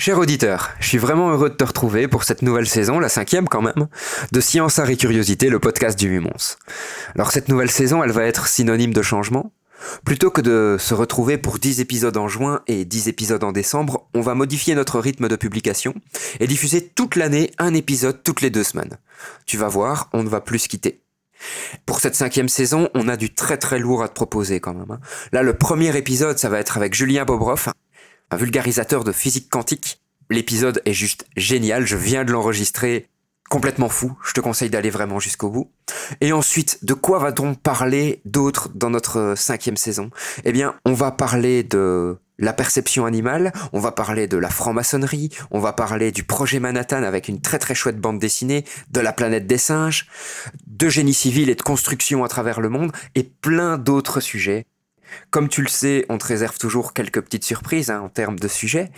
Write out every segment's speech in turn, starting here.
Cher auditeur, je suis vraiment heureux de te retrouver pour cette nouvelle saison, la cinquième quand même, de Science, Art et Curiosité, le podcast du Mumons. Alors cette nouvelle saison, elle va être synonyme de changement. Plutôt que de se retrouver pour 10 épisodes en juin et 10 épisodes en décembre, on va modifier notre rythme de publication et diffuser toute l'année un épisode toutes les deux semaines. Tu vas voir, on ne va plus se quitter. Pour cette cinquième saison, on a du très très lourd à te proposer quand même. Hein. Là, le premier épisode, ça va être avec Julien Bobroff, un vulgarisateur de physique quantique. L'épisode est juste génial, je viens de l'enregistrer complètement fou, je te conseille d'aller vraiment jusqu'au bout. Et ensuite, de quoi va-t-on parler d'autre dans notre cinquième saison? Eh bien, on va parler de la perception animale, on va parler de la franc-maçonnerie, on va parler du projet Manhattan avec une très très chouette bande dessinée, de la planète des singes, de génie civil et de construction à travers le monde, et plein d'autres sujets comme tu le sais, on te réserve toujours quelques petites surprises hein, en termes de sujets.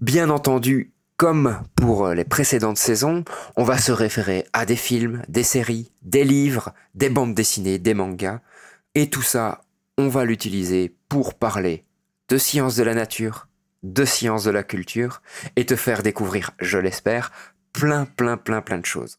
Bien entendu, comme pour les précédentes saisons, on va se référer à des films, des séries, des livres, des bandes dessinées, des mangas. Et tout ça, on va l'utiliser pour parler de sciences de la nature, de sciences de la culture, et te faire découvrir, je l'espère, plein, plein, plein, plein de choses.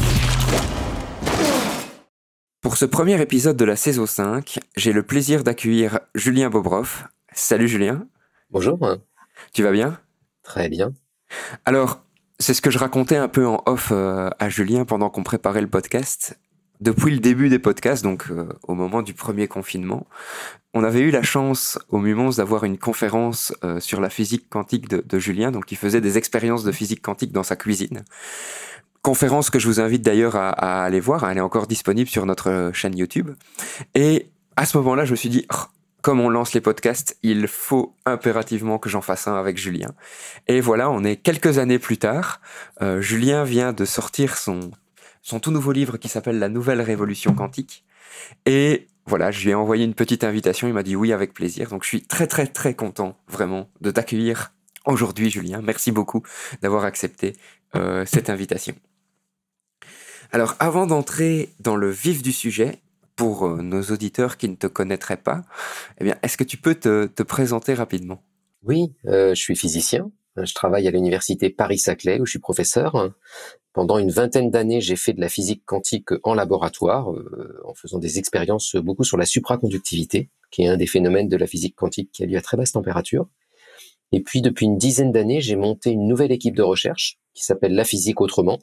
Pour ce premier épisode de la saison 5, j'ai le plaisir d'accueillir Julien Bobroff. Salut Julien. Bonjour. Tu vas bien? Très bien. Alors, c'est ce que je racontais un peu en off euh, à Julien pendant qu'on préparait le podcast. Depuis le début des podcasts, donc euh, au moment du premier confinement, on avait eu la chance au Mumons d'avoir une conférence euh, sur la physique quantique de, de Julien, donc il faisait des expériences de physique quantique dans sa cuisine conférence que je vous invite d'ailleurs à, aller voir. Elle est encore disponible sur notre chaîne YouTube. Et à ce moment-là, je me suis dit, oh, comme on lance les podcasts, il faut impérativement que j'en fasse un avec Julien. Et voilà, on est quelques années plus tard. Euh, Julien vient de sortir son, son tout nouveau livre qui s'appelle La Nouvelle Révolution Quantique. Et voilà, je lui ai envoyé une petite invitation. Il m'a dit oui avec plaisir. Donc je suis très très très content vraiment de t'accueillir aujourd'hui, Julien. Merci beaucoup d'avoir accepté euh, cette invitation. Alors avant d'entrer dans le vif du sujet, pour euh, nos auditeurs qui ne te connaîtraient pas, eh bien, est-ce que tu peux te, présenter rapidement? Oui, euh, je suis physicien. Je travaille à l'université Paris-Saclay où je suis professeur. Pendant une vingtaine d'années, j'ai fait de la physique quantique en laboratoire, euh, en faisant des expériences beaucoup sur la supraconductivité, qui est un des phénomènes de la physique quantique qui a lieu à très basse température. Et puis, depuis une dizaine d'années, j'ai monté une nouvelle équipe de recherche qui s'appelle La Physique Autrement,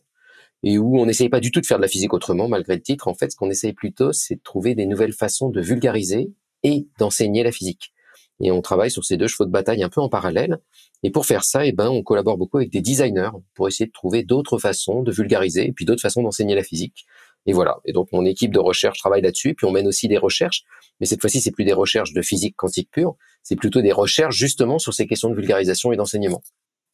et où on n'essaye pas du tout de faire de la physique autrement, malgré le titre. En fait, ce qu'on essaye plutôt, c'est de trouver des nouvelles façons de vulgariser et d'enseigner la physique. Et on travaille sur ces deux chevaux de bataille un peu en parallèle. Et pour faire ça, eh ben, on collabore beaucoup avec des designers pour essayer de trouver d'autres façons de vulgariser et puis d'autres façons d'enseigner la physique. Et voilà. Et donc, mon équipe de recherche travaille là-dessus. Puis on mène aussi des recherches. Mais cette fois-ci, c'est plus des recherches de physique quantique pure. C'est plutôt des recherches justement sur ces questions de vulgarisation et d'enseignement.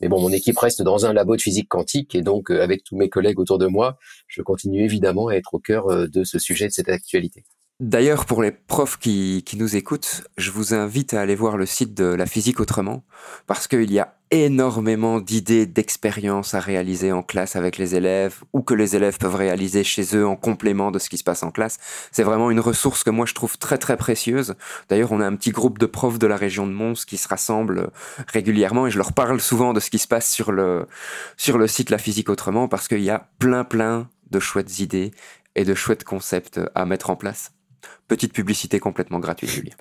Mais bon, mon équipe reste dans un labo de physique quantique et donc euh, avec tous mes collègues autour de moi, je continue évidemment à être au cœur euh, de ce sujet, de cette actualité. D'ailleurs, pour les profs qui, nous écoutent, je vous invite à aller voir le site de La Physique Autrement, parce qu'il y a énormément d'idées, d'expériences à réaliser en classe avec les élèves, ou que les élèves peuvent réaliser chez eux en complément de ce qui se passe en classe. C'est vraiment une ressource que moi je trouve très très précieuse. D'ailleurs, on a un petit groupe de profs de la région de Mons qui se rassemblent régulièrement, et je leur parle souvent de ce qui se passe sur le, sur le site La Physique Autrement, parce qu'il y a plein plein de chouettes idées et de chouettes concepts à mettre en place. Petite publicité complètement gratuite, Julien.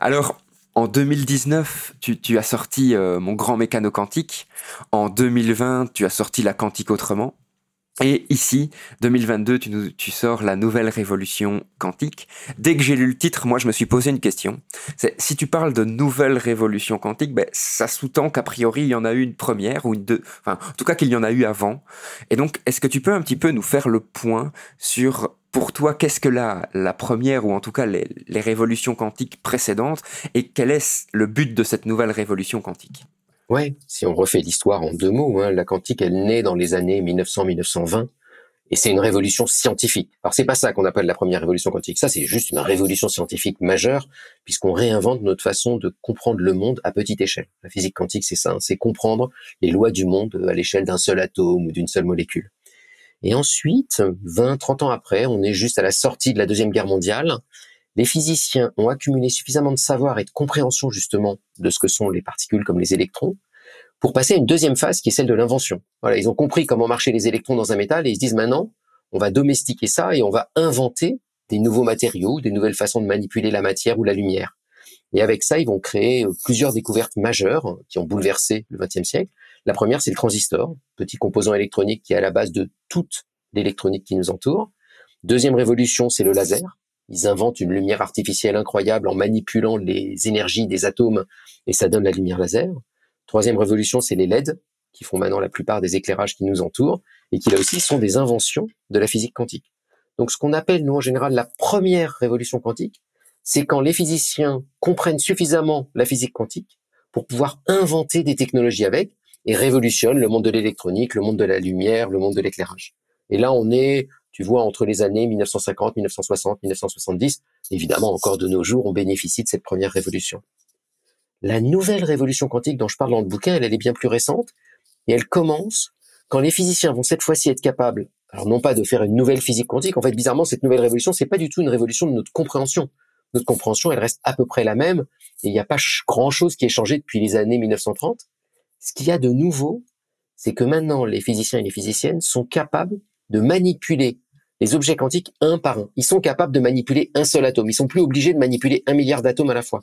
Alors, en 2019, tu, as sorti euh, Mon grand mécano quantique. En 2020, tu as sorti La quantique autrement. Et ici, 2022, tu, tu sors la nouvelle révolution quantique. Dès que j'ai lu le titre, moi, je me suis posé une question. C'est si tu parles de nouvelle révolution quantique, ben, ça sous-tend qu'a priori, il y en a eu une première ou une deux, enfin, en tout cas qu'il y en a eu avant. Et donc, est-ce que tu peux un petit peu nous faire le point sur pour toi, qu'est-ce que la, la première, ou en tout cas les, les, révolutions quantiques précédentes, et quel est le but de cette nouvelle révolution quantique? Ouais, si on refait l'histoire en deux mots, hein, la quantique, elle naît dans les années 1900-1920 Et c'est une révolution scientifique. Alors c'est pas ça qu'on appelle la première révolution quantique. Ça, c'est juste une révolution scientifique majeure, puisqu'on réinvente notre façon de comprendre le monde à petite échelle. La physique quantique, c'est ça, hein. c'est comprendre les lois du monde à l'échelle d'un seul atome ou d'une seule molécule. Et ensuite, 20, 30 ans après, on est juste à la sortie de la Deuxième Guerre mondiale. Les physiciens ont accumulé suffisamment de savoir et de compréhension justement de ce que sont les particules comme les électrons pour passer à une deuxième phase qui est celle de l'invention. Voilà, ils ont compris comment marchaient les électrons dans un métal et ils se disent maintenant, on va domestiquer ça et on va inventer des nouveaux matériaux, des nouvelles façons de manipuler la matière ou la lumière. Et avec ça, ils vont créer euh, plusieurs découvertes majeures hein, qui ont bouleversé le XXe siècle. La première, c'est le transistor, petit composant électronique qui est à la base de toute l'électronique qui nous entoure. Deuxième révolution, c'est le laser. Ils inventent une lumière artificielle incroyable en manipulant les énergies des atomes et ça donne la lumière laser. Troisième révolution, c'est les LED, qui font maintenant la plupart des éclairages qui nous entourent, et qui là aussi sont des inventions de la physique quantique. Donc ce qu'on appelle, nous, en général, la première révolution quantique, c'est quand les physiciens comprennent suffisamment la physique quantique pour pouvoir inventer des technologies avec et révolutionnent le monde de l'électronique, le monde de la lumière, le monde de l'éclairage. Et là, on est, tu vois, entre les années 1950, 1960, 1970. Évidemment, encore de nos jours, on bénéficie de cette première révolution. La nouvelle révolution quantique dont je parle dans le bouquin, elle, est bien plus récente et elle commence quand les physiciens vont cette fois-ci être capables, alors non pas de faire une nouvelle physique quantique, en fait bizarrement cette nouvelle révolution, c'est pas du tout une révolution de notre compréhension. Notre compréhension, elle reste à peu près la même et il n'y a pas grand-chose qui ait changé depuis les années 1930. Ce qu'il y a de nouveau, c'est que maintenant les physiciens et les physiciennes sont capables de manipuler les objets quantiques un par un. Ils sont capables de manipuler un seul atome. Ils sont plus obligés de manipuler un milliard d'atomes à la fois.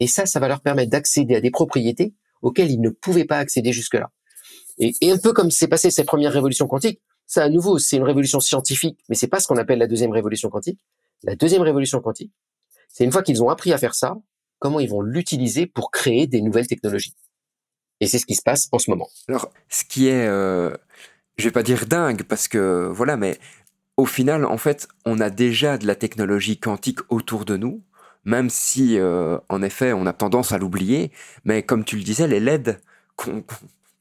Et ça, ça va leur permettre d'accéder à des propriétés auxquelles ils ne pouvaient pas accéder jusque-là. Et, un peu comme s'est passé cette première révolution quantique, ça à nouveau, c'est une révolution scientifique, mais c'est pas ce qu'on appelle la deuxième révolution quantique. La deuxième révolution quantique, c'est une fois qu'ils ont appris à faire ça, comment ils vont l'utiliser pour créer des nouvelles technologies. Et c'est ce qui se passe en ce moment. Alors, ce qui est, euh, je vais pas dire dingue, parce que voilà, mais au final, en fait, on a déjà de la technologie quantique autour de nous même si, euh, en effet, on a tendance à l'oublier. Mais comme tu le disais, les LED,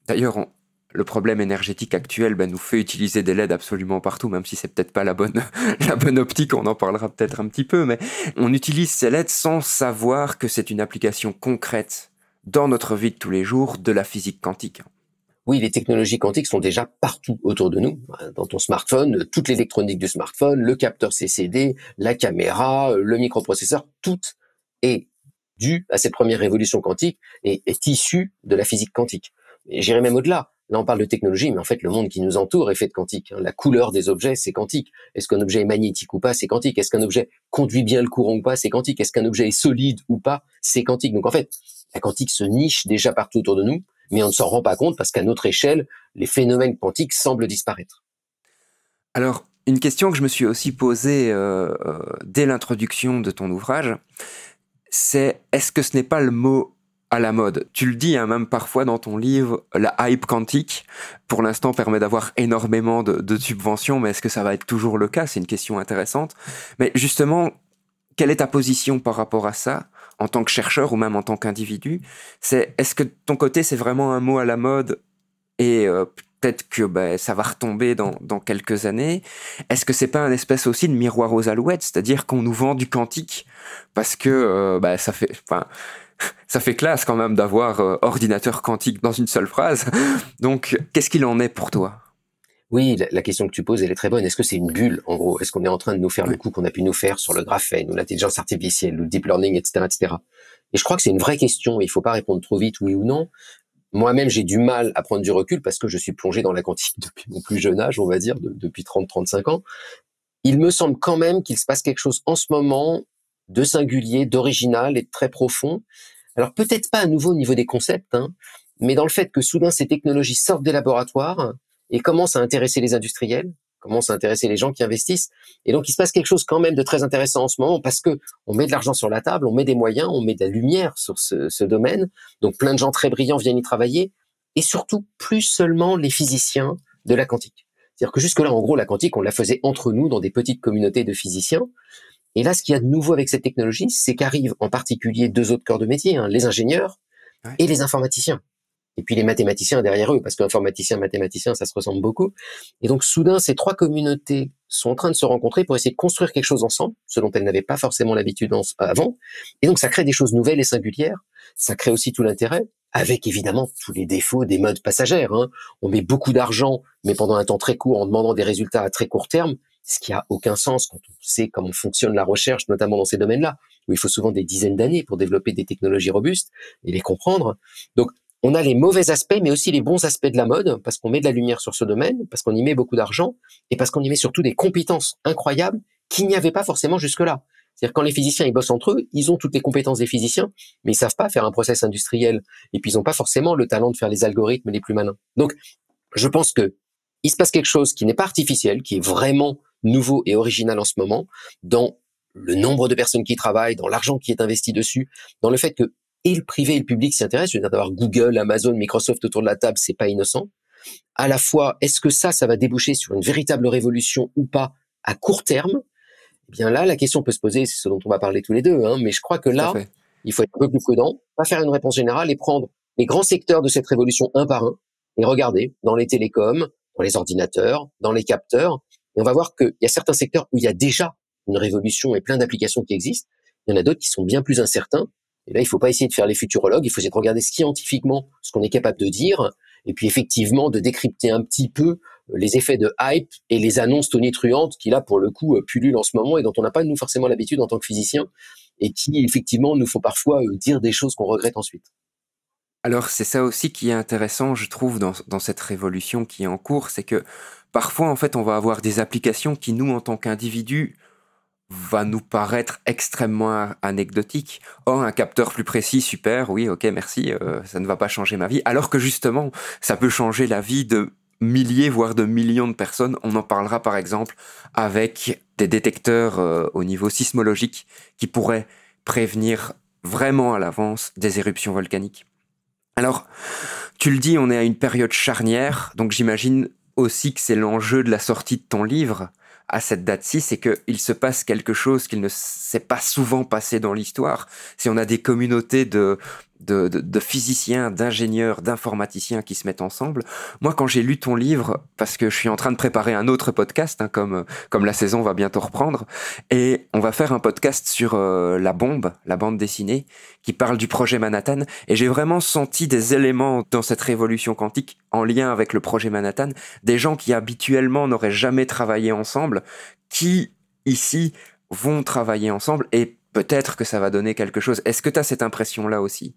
d'ailleurs, le problème énergétique actuel ben, nous fait utiliser des LED absolument partout, même si c'est peut-être pas la bonne, la bonne optique, on en parlera peut-être un petit peu, mais on utilise ces LED sans savoir que c'est une application concrète dans notre vie de tous les jours de la physique quantique oui, les technologies quantiques sont déjà partout autour de nous. Dans ton smartphone, toute l'électronique du smartphone, le capteur CCD, la caméra, le microprocesseur, tout est dû à cette première révolution quantique et est issu de la physique quantique. J'irai même au-delà. Là, on parle de technologie, mais en fait, le monde qui nous entoure est fait de quantique. La couleur des objets, c'est quantique. Est-ce qu'un objet est magnétique ou pas, c'est quantique. Est-ce qu'un objet conduit bien le courant ou pas, c'est quantique. Est-ce qu'un objet est solide ou pas, c'est quantique. Donc en fait, la quantique se niche déjà partout autour de nous mais on ne s'en rend pas compte parce qu'à notre échelle, les phénomènes quantiques semblent disparaître. Alors, une question que je me suis aussi posée euh, euh, dès l'introduction de ton ouvrage, c'est est-ce que ce n'est pas le mot à la mode? Tu le dis hein, même parfois dans ton livre, la hype quantique, pour l'instant, permet d'avoir énormément de, de, subventions, mais est-ce que ça va être toujours le cas? C'est une question intéressante. Mais justement, quelle est ta position par rapport à ça? En tant que chercheur ou même en tant qu'individu, c'est est-ce que ton côté c'est vraiment un mot à la mode et euh, peut-être que ben, ça va retomber dans, quelques années. Est-ce que c'est pas un espèce aussi de miroir aux alouettes, c'est-à-dire qu'on nous vend du quantique parce que euh, ben, ça fait, ça fait classe quand même d'avoir euh, ordinateur quantique dans une seule phrase. Donc, qu'est-ce qu'il en est pour toi? Oui, la, question que tu poses, elle est très bonne. Est-ce que c'est une bulle, en gros? Est-ce qu'on est en train de nous faire le coup qu'on a pu nous faire sur le graphène ou l'intelligence artificielle ou le deep learning, etc., etc. Et je crois que c'est une vraie question. Il faut pas répondre trop vite, oui ou non. Moi-même, j'ai du mal à prendre du recul parce que je suis plongé dans la quantique depuis mon plus jeune âge, on va dire, depuis 30-35 ans. Il me semble quand même qu'il se passe quelque chose en ce moment de singulier, d'original et de très profond. Alors peut-être pas à nouveau au niveau des concepts, hein, mais dans le fait que soudain ces technologies sortent des laboratoires, et commence à intéresser les industriels, commence à intéresser les gens qui investissent. Et donc, il se passe quelque chose quand même de très intéressant en ce moment parce que on met de l'argent sur la table, on met des moyens, on met de la lumière sur ce, ce domaine. Donc, plein de gens très brillants viennent y travailler et surtout plus seulement les physiciens de la quantique. C'est-à-dire que jusque-là, en gros, la quantique, on la faisait entre nous dans des petites communautés de physiciens. Et là, ce qu'il y a de nouveau avec cette technologie, c'est qu'arrivent en particulier deux autres corps de métier, hein, les ingénieurs et les informaticiens. Et puis les mathématiciens derrière eux, parce qu'informaticien, mathématicien, ça se ressemble beaucoup. Et donc soudain, ces trois communautés sont en train de se rencontrer pour essayer de construire quelque chose ensemble, ce dont elles n'avaient pas forcément l'habitude avant. Et donc ça crée des choses nouvelles et singulières. Ça crée aussi tout l'intérêt, avec évidemment tous les défauts des modes passagères. Hein. On met beaucoup d'argent, mais pendant un temps très court, en demandant des résultats à très court terme, ce qui a aucun sens quand on sait comment fonctionne la recherche, notamment dans ces domaines-là, où il faut souvent des dizaines d'années pour développer des technologies robustes et les comprendre. Donc on a les mauvais aspects, mais aussi les bons aspects de la mode, parce qu'on met de la lumière sur ce domaine, parce qu'on y met beaucoup d'argent, et parce qu'on y met surtout des compétences incroyables qu'il n'y avait pas forcément jusque-là. C'est-à-dire quand les physiciens ils bossent entre eux, ils ont toutes les compétences des physiciens, mais ils savent pas faire un process industriel, et puis ils n'ont pas forcément le talent de faire les algorithmes les plus malins. Donc, je pense que il se passe quelque chose qui n'est pas artificiel, qui est vraiment nouveau et original en ce moment, dans le nombre de personnes qui travaillent, dans l'argent qui est investi dessus, dans le fait que et le privé et le public s'y intéressent. Je veux dire, d'avoir Google, Amazon, Microsoft autour de la table, c'est pas innocent. À la fois, est-ce que ça, ça va déboucher sur une véritable révolution ou pas à court terme? Eh bien là, la question peut se poser, c'est ce dont on va parler tous les deux, hein, mais je crois que là, il faut être un peu plus prudent, pas faire une réponse générale et prendre les grands secteurs de cette révolution un par un et regarder dans les télécoms, dans les ordinateurs, dans les capteurs, et on va voir qu'il y a certains secteurs où il y a déjà une révolution et plein d'applications qui existent. Il y en a d'autres qui sont bien plus incertains et là, il faut pas essayer de faire les futurologues, il faut essayer de regarder scientifiquement ce qu'on est capable de dire, et puis effectivement de décrypter un petit peu euh, les effets de hype et les annonces tonitruantes qui là pour le coup euh, pullulent en ce moment et dont on n'a pas nous forcément l'habitude en tant que physicien et qui effectivement nous font parfois euh, dire des choses qu'on regrette ensuite. Alors c'est ça aussi qui est intéressant, je trouve, dans, dans cette révolution qui est en cours, c'est que parfois en fait on va avoir des applications qui nous en tant qu'individus va nous paraître extrêmement anecdotique. Oh, un capteur plus précis, super, oui, ok, merci, euh, ça ne va pas changer ma vie. Alors que justement, ça peut changer la vie de milliers, voire de millions de personnes. On en parlera par exemple avec des détecteurs euh, au niveau sismologique qui pourraient prévenir vraiment à l'avance des éruptions volcaniques. Alors, tu le dis, on est à une période charnière, donc j'imagine aussi que c'est l'enjeu de la sortie de ton livre à cette date-ci, c'est qu'il se passe quelque chose qu'il ne s'est pas souvent passé dans l'histoire. Si on a des communautés de, de, physiciens, d'ingénieurs, d'informaticiens qui se mettent ensemble. Moi, quand j'ai lu ton livre, parce que je suis en train de préparer un autre podcast, hein, comme, comme la saison va bientôt reprendre, et on va faire un podcast sur euh, la bombe, la bande dessinée, qui parle du projet Manhattan, et j'ai vraiment senti des éléments dans cette révolution quantique en lien avec le projet Manhattan, des gens qui habituellement n'auraient jamais travaillé ensemble, qui ici vont travailler ensemble et peut-être que ça va donner quelque chose. Est-ce que tu as cette impression-là aussi?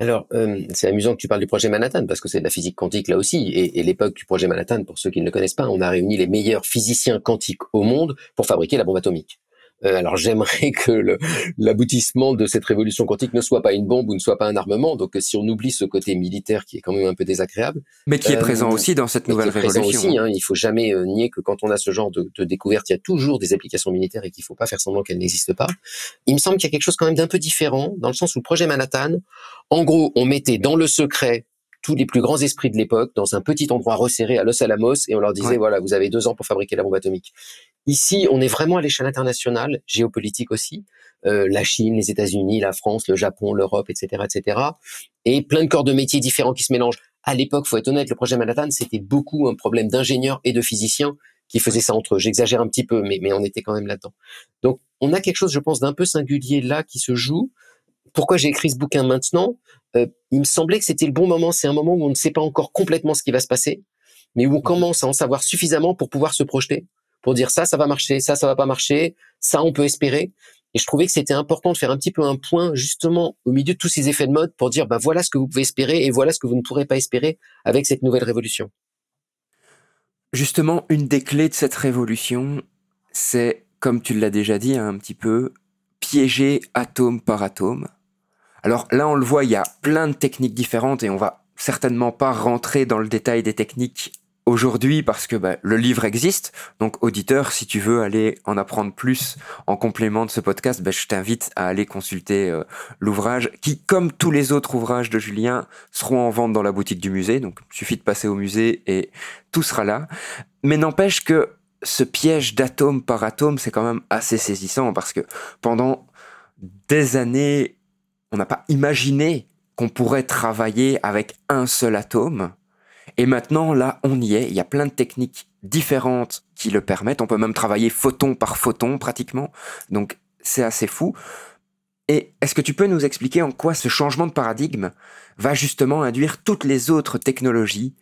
Alors, euh, c'est amusant que tu parles du projet Manhattan, parce que c'est de la physique quantique là aussi. Et, et l'époque du projet Manhattan, pour ceux qui ne le connaissent pas, on a réuni les meilleurs physiciens quantiques au monde pour fabriquer la bombe atomique. Euh, alors j'aimerais que l'aboutissement de cette révolution quantique ne soit pas une bombe ou ne soit pas un armement. Donc si on oublie ce côté militaire qui est quand même un peu désagréable, mais qui est présent euh, aussi dans cette nouvelle révolution. Aussi, hein, il faut jamais euh, nier que quand on a ce genre de, de découverte, il y a toujours des applications militaires et qu'il faut pas faire semblant qu'elles n'existent pas. Il me semble qu'il y a quelque chose quand même d'un peu différent dans le sens où le projet Manhattan, en gros, on mettait dans le secret tous les plus grands esprits de l'époque dans un petit endroit resserré à Los Alamos et on leur disait voilà vous avez deux ans pour fabriquer la bombe atomique. Ici on est vraiment à l'échelle internationale, géopolitique aussi, euh, la Chine, les États-Unis, la France, le Japon, l'Europe, etc., etc. Et plein de corps de métiers différents qui se mélangent. À l'époque, faut être honnête, le projet Manhattan c'était beaucoup un problème d'ingénieurs et de physiciens qui faisaient ça entre eux. J'exagère un petit peu, mais, mais on était quand même là-dedans. Donc on a quelque chose, je pense, d'un peu singulier là qui se joue pourquoi j'ai écrit ce bouquin maintenant euh, Il me semblait que c'était le bon moment. C'est un moment où on ne sait pas encore complètement ce qui va se passer, mais où on commence à en savoir suffisamment pour pouvoir se projeter, pour dire ça, ça va marcher, ça, ça va pas marcher, ça, on peut espérer. Et je trouvais que c'était important de faire un petit peu un point justement au milieu de tous ces effets de mode pour dire bah voilà ce que vous pouvez espérer et voilà ce que vous ne pourrez pas espérer avec cette nouvelle révolution. Justement, une des clés de cette révolution, c'est, comme tu l'as déjà dit un petit peu, piéger atome par atome alors là, on le voit, il y a plein de techniques différentes et on va certainement pas rentrer dans le détail des techniques aujourd'hui parce que bah, le livre existe. Donc auditeur, si tu veux aller en apprendre plus en complément de ce podcast, bah, je t'invite à aller consulter euh, l'ouvrage qui, comme tous les autres ouvrages de Julien, seront en vente dans la boutique du musée. Donc il suffit de passer au musée et tout sera là. Mais n'empêche que ce piège d'atome par atome, c'est quand même assez saisissant parce que pendant des années on n'a pas imaginé qu'on pourrait travailler avec un seul atome. Et maintenant, là, on y est. Il y a plein de techniques différentes qui le permettent. On peut même travailler photon par photon pratiquement. Donc, c'est assez fou. Et est-ce que tu peux nous expliquer en quoi ce changement de paradigme va justement induire toutes les autres technologies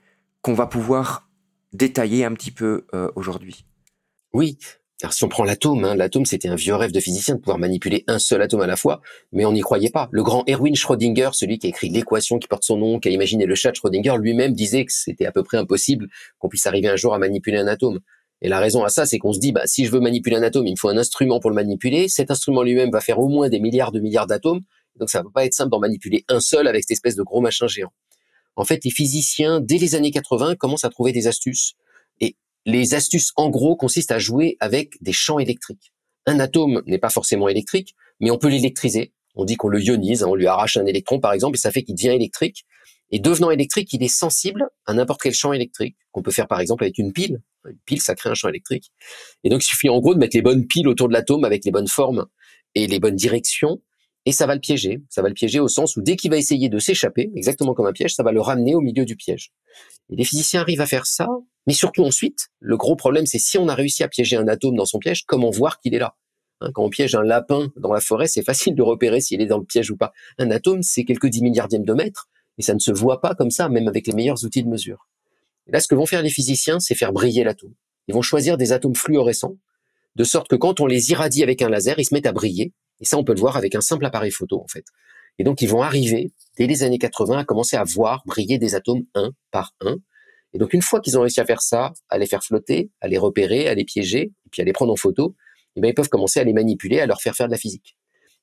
qu'on va pouvoir détailler un petit peu euh, aujourd'hui? Oui, alors si on prend l'atome, hein, l'atome c'était un vieux rêve de physicien de pouvoir manipuler un seul atome à la fois, mais on n'y croyait pas. Le grand Erwin Schrödinger, celui qui a écrit l'équation qui porte son nom, qui a imaginé le chat Schrödinger, lui-même disait que c'était à peu près impossible qu'on puisse arriver un jour à manipuler un atome. Et la raison à ça, c'est qu'on se dit, bah, si je veux manipuler un atome, il me faut un instrument pour le manipuler. Cet instrument lui-même va faire au moins des milliards de milliards d'atomes. Donc ça va pas être simple d'en manipuler un seul avec cette espèce de gros machin géant. En fait, les physiciens, dès les années 80, commencent à trouver des astuces les astuces, en gros, consistent à jouer avec des champs électriques. Un atome n'est pas forcément électrique, mais on peut l'électriser. On dit qu'on le ionise, hein, on lui arrache un électron, par exemple, et ça fait qu'il devient électrique. Et devenant électrique, il est sensible à n'importe quel champ électrique, qu'on peut faire par exemple avec une pile. Une pile, ça crée un champ électrique. Et donc, il suffit en gros de mettre les bonnes piles autour de l'atome avec les bonnes formes et les bonnes directions, et ça va le piéger. Ça va le piéger au sens où dès qu'il va essayer de s'échapper, exactement comme un piège, ça va le ramener au milieu du piège. Et les physiciens arrivent à faire ça mais surtout ensuite, le gros problème, c'est si on a réussi à piéger un atome dans son piège, comment voir qu'il est là? Hein, Quand on piège un lapin dans la forêt, c'est facile de repérer s'il est dans le piège ou pas. Un atome, c'est quelques dix milliardièmes de mètres, et ça ne se voit pas comme ça, même avec les meilleurs outils de mesure. Là, ce que vont faire les physiciens, c'est faire briller l'atome. Ils vont choisir des atomes fluorescents, de sorte que quand on les irradie avec un laser, ils se mettent à briller. Et ça, on peut le voir avec un simple appareil photo, en fait. Et donc, ils vont arriver, dès les années 80, à commencer à voir briller des atomes un par un, et donc, une fois qu'ils ont réussi à faire ça, à les faire flotter, à les repérer, à les piéger, et puis à les prendre en photo, eh bien, ils peuvent commencer à les manipuler, à leur faire faire de la physique.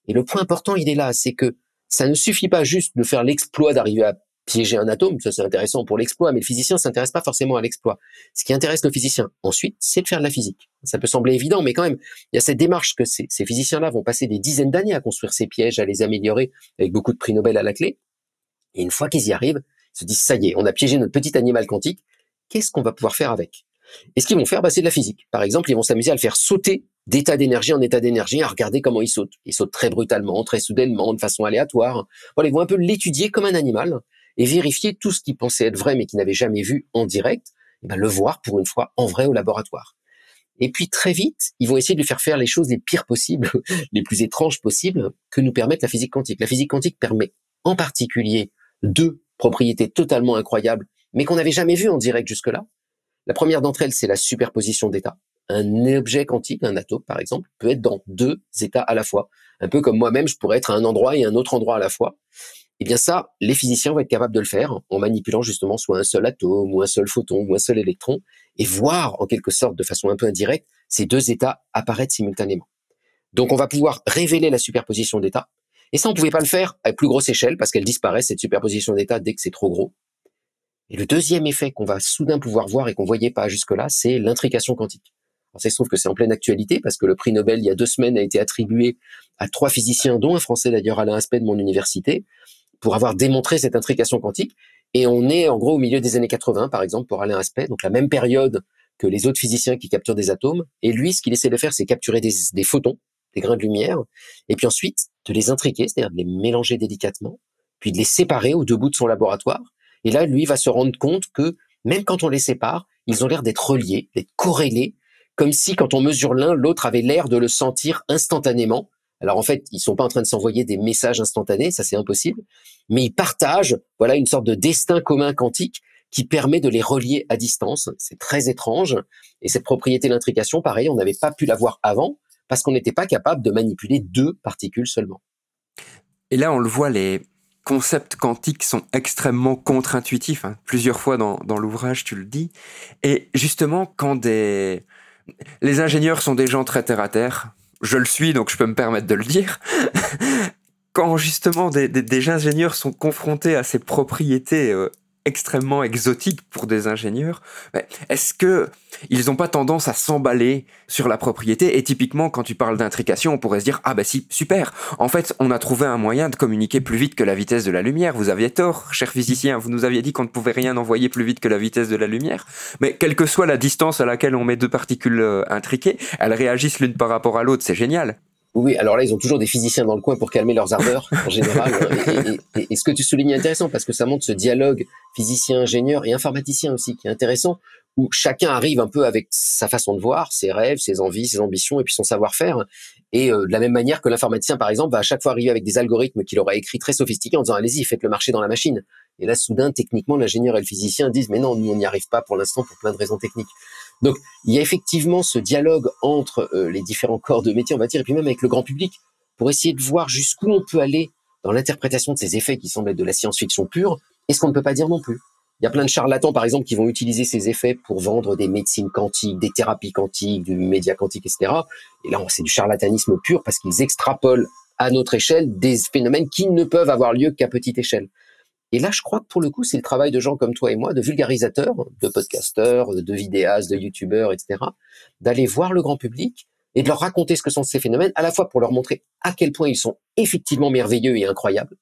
Et le point important, il est là, c'est que ça ne suffit pas juste de faire l'exploit d'arriver à piéger un atome, ça c'est intéressant pour l'exploit, mais le physicien s'intéresse pas forcément à l'exploit. Ce qui intéresse le physicien ensuite, c'est de faire de la physique. Ça peut sembler évident, mais quand même, il y a cette démarche que ces, physiciens-là vont passer des dizaines d'années à construire ces pièges, à les améliorer, avec beaucoup de prix Nobel à la clé. Et une fois qu'ils y arrivent, se disent ça y est, on a piégé notre petit animal quantique. Qu'est-ce qu'on va pouvoir faire avec? Et ce qu'ils vont faire, bah, c'est de la physique. Par exemple, ils vont s'amuser à le faire sauter d'état d'énergie en état d'énergie, à regarder comment il saute. Il saute très brutalement, très soudainement, de façon aléatoire. Voilà, ils vont un peu l'étudier comme un animal et vérifier tout ce qu'ils pensaient être vrai mais qu'ils n'avaient jamais vu en direct, et ben, le voir pour une fois en vrai au laboratoire. Et puis très vite, ils vont essayer de lui faire faire les choses les pires possibles, les plus étranges possibles que nous permettent la physique quantique. La physique quantique permet en particulier deux propriétés totalement incroyables, mais qu'on n'avait jamais vues en direct jusque-là. La première d'entre elles, c'est la superposition d'états. Un objet quantique, un atome par exemple, peut être dans deux états à la fois. Un peu comme moi-même, je pourrais être à un endroit et un autre endroit à la fois. Eh bien ça, les physiciens vont être capables de le faire en manipulant justement soit un seul atome, ou un seul photon, ou un seul électron, et voir en quelque sorte de façon un peu indirecte ces deux états apparaître simultanément. Donc on va pouvoir révéler la superposition d'états, et ça, on pouvait pas le faire à plus grosse échelle parce qu'elle disparaît, cette superposition d'états, dès que c'est trop gros. Et le deuxième effet qu'on va soudain pouvoir voir et qu'on voyait pas jusque-là, c'est l'intrication quantique. Alors, ça se trouve que c'est en pleine actualité parce que le prix Nobel, il y a deux semaines, a été attribué à trois physiciens, dont un français d'ailleurs, Alain Aspect de mon université, pour avoir démontré cette intrication quantique. Et on est en gros au milieu des années 80, par exemple, pour Alain Aspect, donc la même période que les autres physiciens qui capturent des atomes. Et lui, ce qu'il essaie de faire, c'est capturer des, des photons, des grains de lumière, et puis ensuite de les intriquer, c'est-à-dire de les mélanger délicatement, puis de les séparer au deux bouts de son laboratoire. Et là, lui va se rendre compte que même quand on les sépare, ils ont l'air d'être reliés, d'être corrélés, comme si quand on mesure l'un, l'autre avait l'air de le sentir instantanément. Alors en fait, ils sont pas en train de s'envoyer des messages instantanés, ça c'est impossible, mais ils partagent, voilà, une sorte de destin commun quantique qui permet de les relier à distance. C'est très étrange. Et cette propriété de l'intrication, pareil, on n'avait pas pu l'avoir avant parce qu'on n'était pas capable de manipuler deux particules seulement. Et là, on le voit, les concepts quantiques sont extrêmement contre-intuitifs. Hein. Plusieurs fois dans, dans l'ouvrage, tu le dis. Et justement, quand des... Les ingénieurs sont des gens très terre-à-terre, je le suis, donc je peux me permettre de le dire. quand justement des, ingénieurs sont confrontés à ces propriétés euh, extrêmement exotique pour des ingénieurs. Est-ce que ils n'ont pas tendance à s'emballer sur la propriété? Et typiquement, quand tu parles d'intrication, on pourrait se dire ah bah si super. En fait, on a trouvé un moyen de communiquer plus vite que la vitesse de la lumière. Vous aviez tort, cher physicien. Vous nous aviez dit qu'on ne pouvait rien envoyer plus vite que la vitesse de la lumière. Mais quelle que soit la distance à laquelle on met deux particules euh, intriquées, elles réagissent l'une par rapport à l'autre. C'est génial. Oui, alors là, ils ont toujours des physiciens dans le coin pour calmer leurs ardeurs, en général. et, et, ce que tu soulignes est intéressant parce que ça montre ce dialogue physicien-ingénieur et informaticien aussi qui est intéressant, où chacun arrive un peu avec sa façon de voir, ses rêves, ses envies, ses ambitions et puis son savoir-faire. Et euh, de la même manière que l'informaticien, par exemple, va à chaque fois arriver avec des algorithmes qu'il aura écrits très sophistiqués en disant allez-y, faites le marché dans la machine. Et là, soudain, techniquement, l'ingénieur et le physicien disent mais non, nous on n'y arrive pas pour l'instant pour plein de raisons techniques. Donc, il y a effectivement ce dialogue entre euh, les différents corps de métier, on va dire, et puis même avec le grand public, pour essayer de voir jusqu'où on peut aller dans l'interprétation de ces effets qui semblent être de la science-fiction pure, et ce qu'on ne peut pas dire non plus. Il y a plein de charlatans, par exemple, qui vont utiliser ces effets pour vendre des médecines quantiques, des thérapies quantiques, du média quantique, etc. Et là, c'est du charlatanisme pur parce qu'ils extrapolent à notre échelle des phénomènes qui ne peuvent avoir lieu qu'à petite échelle. Et là, je crois que pour le coup, c'est le travail de gens comme toi et moi, de vulgarisateurs, de podcasteurs, de vidéastes, de youtubeurs, etc., d'aller voir le grand public et de leur raconter ce que sont ces phénomènes, à la fois pour leur montrer à quel point ils sont effectivement merveilleux et incroyables,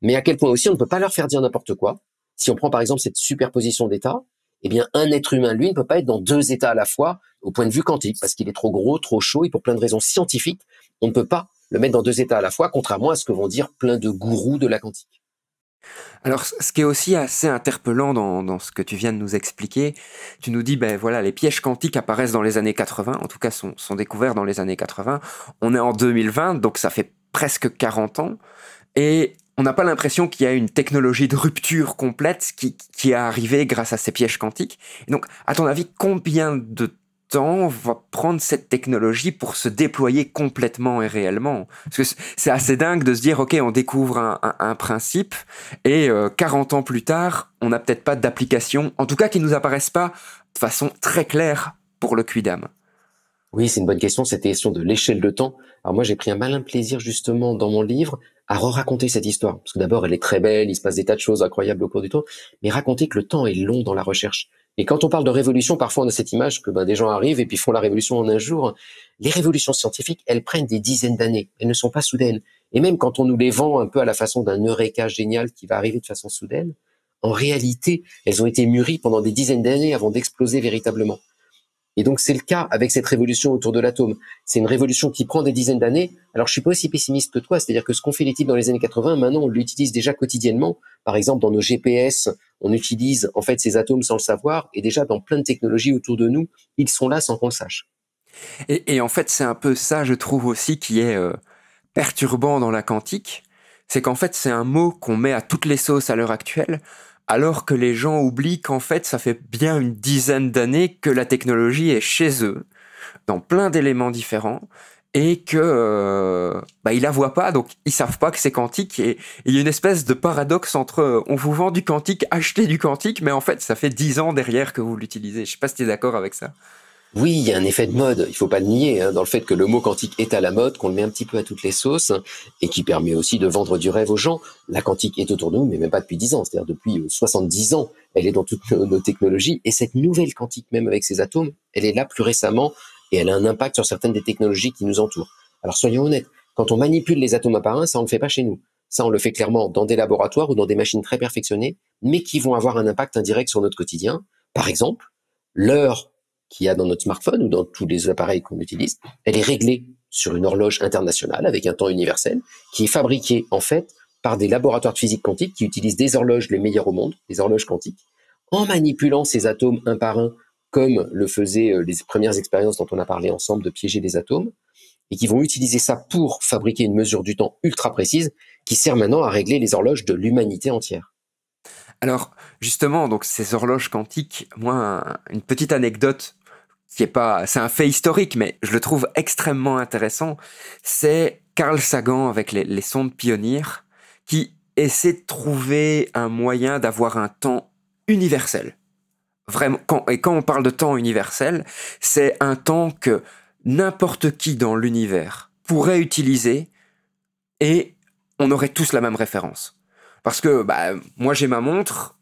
mais à quel point aussi on ne peut pas leur faire dire n'importe quoi. Si on prend par exemple cette superposition d'états, eh bien un être humain, lui, ne peut pas être dans deux états à la fois au point de vue quantique, parce qu'il est trop gros, trop chaud, et pour plein de raisons scientifiques, on ne peut pas le mettre dans deux états à la fois, contrairement à ce que vont dire plein de gourous de la quantique. Alors, ce qui est aussi assez interpellant dans, ce que tu viens de nous expliquer, tu nous dis, ben voilà, les pièges quantiques apparaissent dans les années 80, en tout cas sont, découverts dans les années 80. On est en 2020, donc ça fait presque 40 ans, et on n'a pas l'impression qu'il y a une technologie de rupture complète qui, qui est grâce à ces pièges quantiques. donc, à ton avis, combien de temps va prendre cette technologie pour se déployer complètement et réellement Parce que c'est assez dingue de se dire, OK, on découvre un, principe et 40 euh, ans plus tard, on n'a peut-être pas d'application, en tout cas qui nous apparaissent pas de façon très claire pour le Quidam. Oui, c'est une bonne question, cette question de l'échelle de temps. Alors moi, j'ai pris un malin plaisir justement dans mon livre à re-raconter cette histoire. Parce que d'abord, elle est très belle, il se passe des tas de choses incroyables au cours du temps, mais raconter que le temps est long dans la recherche. Et quand on parle de révolution, parfois on a cette image que ben, des gens arrivent et puis font la révolution en un jour. Les révolutions scientifiques, elles prennent des dizaines d'années. Elles ne sont pas soudaines. Et même quand on nous les vend un peu à la façon d'un eureka génial qui va arriver de façon soudaine, en réalité, elles ont été mûries pendant des dizaines d'années avant d'exploser véritablement. Et donc c'est le cas avec cette révolution autour de l'atome. C'est une révolution qui prend des dizaines d'années. Alors je suis pas aussi pessimiste que toi, c'est-à-dire que ce qu'on fait les types dans les années 80, maintenant on l'utilise déjà quotidiennement. Par exemple dans nos GPS, on utilise en fait ces atomes sans le savoir, et déjà dans plein de technologies autour de nous, ils sont là sans qu'on le sache. Et, en fait c'est un peu ça, je trouve aussi, qui est euh, perturbant dans la quantique, c'est qu'en fait c'est un mot qu'on met à toutes les sauces à l'heure actuelle alors que les gens oublient qu'en fait, ça fait bien une dizaine d'années que la technologie est chez eux, dans plein d'éléments différents, et que euh, bah, ils la voient pas, donc ils savent pas que c'est quantique. Et il y a une espèce de paradoxe entre euh, on vous vend du quantique, achetez du quantique, mais en fait, ça fait dix ans derrière que vous l'utilisez. Je sais pas si tu es d'accord avec ça. Oui, il y a un effet de mode, il faut pas le nier, hein, dans le fait que le mot quantique est à la mode, qu'on le met un petit peu à toutes les sauces, et qui permet aussi de vendre du rêve aux gens. La quantique est autour de nous, mais même pas depuis 10 ans, c'est-à-dire depuis 70 euh, ans, elle est dans toutes nos, technologies, et cette nouvelle quantique, même avec ses atomes, elle est là plus récemment, et elle a un impact sur certaines des technologies qui nous entourent. Alors soyons honnêtes, quand on manipule les atomes à par un, ça on le fait pas chez nous. Ça, on le fait clairement dans des laboratoires ou dans des machines très perfectionnées, mais qui vont avoir un impact indirect sur notre quotidien. Par exemple, l'heure qu'il y a dans notre smartphone ou dans tous les appareils qu'on utilise, elle est réglée sur une horloge internationale avec un temps universel qui est fabriquée en fait par des laboratoires de physique quantique qui utilisent des horloges les meilleures au monde, des horloges quantiques, en manipulant ces atomes un par un comme le faisaient euh, les premières expériences dont on a parlé ensemble de piéger des atomes, et qui vont utiliser ça pour fabriquer une mesure du temps ultra précise qui sert maintenant à régler les horloges de l'humanité entière. Alors, justement, donc ces horloges quantiques, moi, une petite anecdote qui est pas, c'est un fait historique, mais je le trouve extrêmement intéressant. C'est Carl Sagan avec les, sondes Pioneer qui essaie de trouver un moyen d'avoir un temps universel. Vraiment, et quand on parle de temps universel, c'est un temps que n'importe qui dans l'univers pourrait utiliser et on aurait tous la même référence. Parce que bah, moi j'ai ma montre,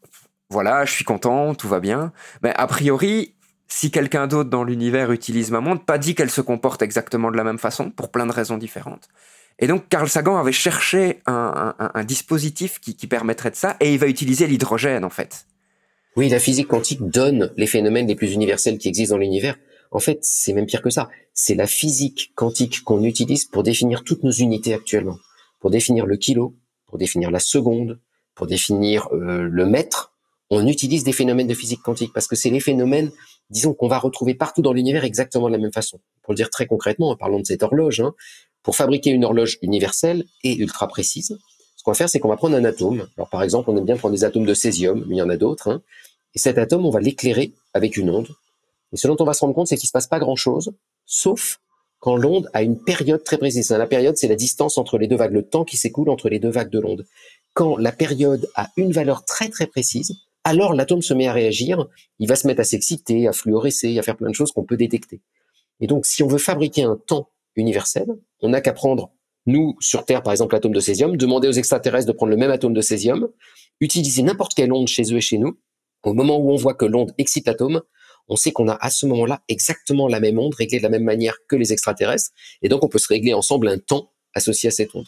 voilà, je suis content, tout va bien. Mais a priori, si quelqu'un d'autre dans l'univers utilise ma montre, pas dit qu'elle se comporte exactement de la même façon, pour plein de raisons différentes. Et donc Carl Sagan avait cherché un, dispositif qui, permettrait de ça, et il va utiliser l'hydrogène en fait. Oui, la physique quantique donne les phénomènes les plus universels qui existent dans l'univers. En fait, c'est même pire que ça. C'est la physique quantique qu'on utilise pour définir toutes nos unités actuellement. Pour définir le kilo, pour définir la seconde, pour définir euh, le mètre. On utilise des phénomènes de physique quantique parce que c'est les phénomènes, disons, qu'on va retrouver partout dans l'univers exactement de la même façon. Pour le dire très concrètement, parlons de cette horloge. Hein, pour fabriquer une horloge universelle et ultra précise, ce qu'on va faire, c'est qu'on va prendre un atome. Alors, par exemple, on aime bien prendre des atomes de césium, mais il y en a d'autres. Hein, et cet atome, on va l'éclairer avec une onde. Et ce dont on va se rendre compte, c'est qu'il se passe pas grand-chose, sauf quand l'onde a une période très précise. La période, c'est la distance entre les deux vagues, le temps qui s'écoule entre les deux vagues de l'onde. Quand la période a une valeur très très précise, alors l'atome se met à réagir, il va se mettre à s'exciter, à fluorescer, à faire plein de choses qu'on peut détecter. Et donc, si on veut fabriquer un temps universel, on n'a qu'à prendre, nous, sur Terre, par exemple, l'atome de césium, demander aux extraterrestres de prendre le même atome de césium, utiliser n'importe quelle onde chez eux et chez nous. Au moment où on voit que l'onde excite l'atome, on sait qu'on a à ce moment-là exactement la même onde, réglée de la même manière que les extraterrestres, et donc on peut se régler ensemble un temps associé à cette onde.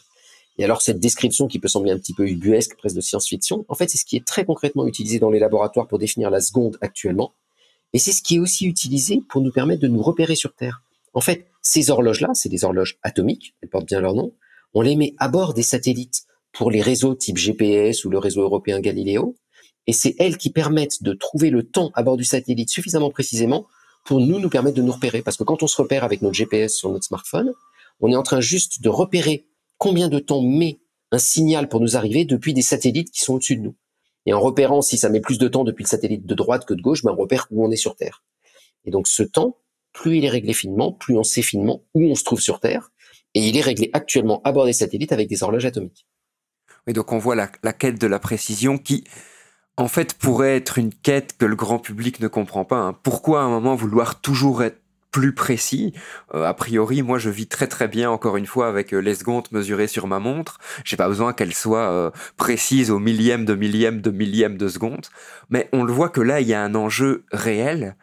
Et alors cette description qui peut sembler un petit peu ubuesque, presque de science-fiction, en fait c'est ce qui est très concrètement utilisé dans les laboratoires pour définir la seconde actuellement, et c'est ce qui est aussi utilisé pour nous permettre de nous repérer sur Terre. En fait, ces horloges-là, c'est des horloges atomiques, elles portent bien leur nom, on les met à bord des satellites pour les réseaux type GPS ou le réseau européen Galileo, et c'est elles qui permettent de trouver le temps à bord du satellite suffisamment précisément pour nous nous permettre de nous repérer. Parce que quand on se repère avec notre GPS sur notre smartphone, on est en train juste de repérer combien de temps met un signal pour nous arriver depuis des satellites qui sont au-dessus de nous. Et en repérant si ça met plus de temps depuis le satellite de droite que de gauche, ben on repère où on est sur Terre. Et donc ce temps, plus il est réglé finement, plus on sait finement où on se trouve sur Terre. Et il est réglé actuellement à bord des satellites avec des horloges atomiques. Et donc on voit la, la quête de la précision qui, en fait, pourrait être une quête que le grand public ne comprend pas. Hein. Pourquoi à un moment vouloir toujours être plus précis? Euh, a priori, moi, je vis très très bien, encore une fois, avec euh, les secondes mesurées sur ma montre. J'ai pas besoin qu'elles soient euh, précises au millième de millième de millième de seconde. Mais on le voit que là, il y a un enjeu réel.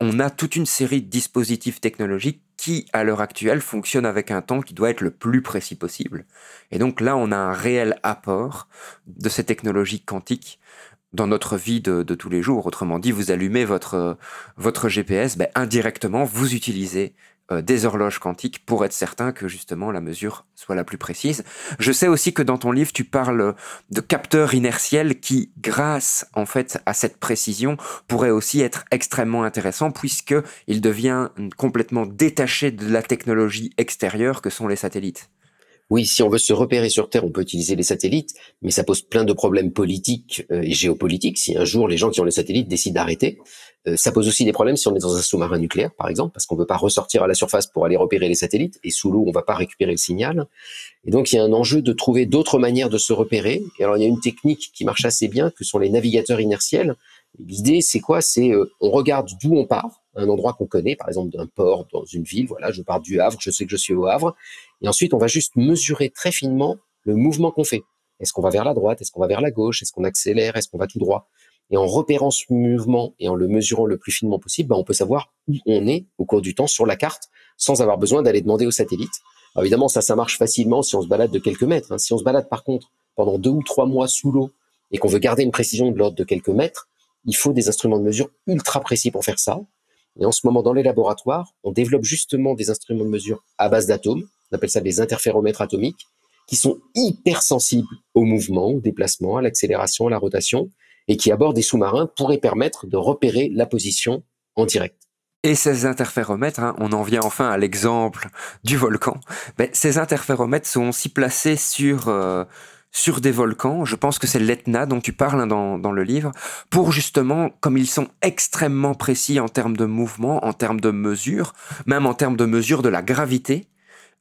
On a toute une série de dispositifs technologiques qui, à l'heure actuelle, fonctionnent avec un temps qui doit être le plus précis possible. Et donc là, on a un réel apport de ces technologies quantiques dans notre vie de, tous les jours. Autrement dit, vous allumez votre, votre GPS, ben, indirectement, vous utilisez euh, des horloges quantiques pour être certain que justement la mesure soit la plus précise. Je sais aussi que dans ton livre, tu parles de capteurs inertiels qui, grâce en fait à cette précision, pourraient aussi être extrêmement intéressants puisque il devient complètement détaché de la technologie extérieure que sont les satellites. Oui, si on veut se repérer sur Terre, on peut utiliser les satellites, mais ça pose plein de problèmes politiques euh, et géopolitiques. Si un jour les gens qui ont les satellites décident d'arrêter, euh, ça pose aussi des problèmes si on est dans un sous-marin nucléaire, par exemple, parce qu'on ne veut pas ressortir à la surface pour aller repérer les satellites, et sous l'eau, on ne va pas récupérer le signal. Et donc, il y a un enjeu de trouver d'autres manières de se repérer. Et alors, il y a une technique qui marche assez bien, que sont les navigateurs inertiels. L'idée, c'est quoi? C'est euh, on regarde d'où on part, un endroit qu'on connaît, par exemple d'un port dans une ville. Voilà, je pars du Havre, je sais que je suis au Havre, et ensuite on va juste mesurer très finement le mouvement qu'on fait. Est-ce qu'on va vers la droite? Est-ce qu'on va vers la gauche? Est-ce qu'on accélère? Est-ce qu'on va tout droit? Et en repérant ce mouvement et en le mesurant le plus finement possible, ben, on peut savoir où on est au cours du temps sur la carte, sans avoir besoin d'aller demander au satellite. Alors évidemment, ça, ça marche facilement si on se balade de quelques mètres. Hein. Si on se balade par contre pendant deux ou trois mois sous l'eau et qu'on veut garder une précision de l'ordre de quelques mètres, il faut des instruments de mesure ultra précis pour faire ça. Et en ce moment, dans les laboratoires, on développe justement des instruments de mesure à base d'atomes, on appelle ça des interféromètres atomiques, qui sont hyper sensibles au mouvement, au déplacement, à l'accélération, à la rotation, et qui, à bord des sous-marins, pourraient permettre de repérer la position en direct. Et ces interféromètres, hein, on en vient enfin à l'exemple du volcan, ces interféromètres sont aussi placés sur... Euh, sur des volcans, je pense que c'est l'Etna dont tu parles hein, dans, le livre, pour justement, comme ils sont extrêmement précis en termes de mouvement, en termes de mesure, même en termes de mesure de la gravité,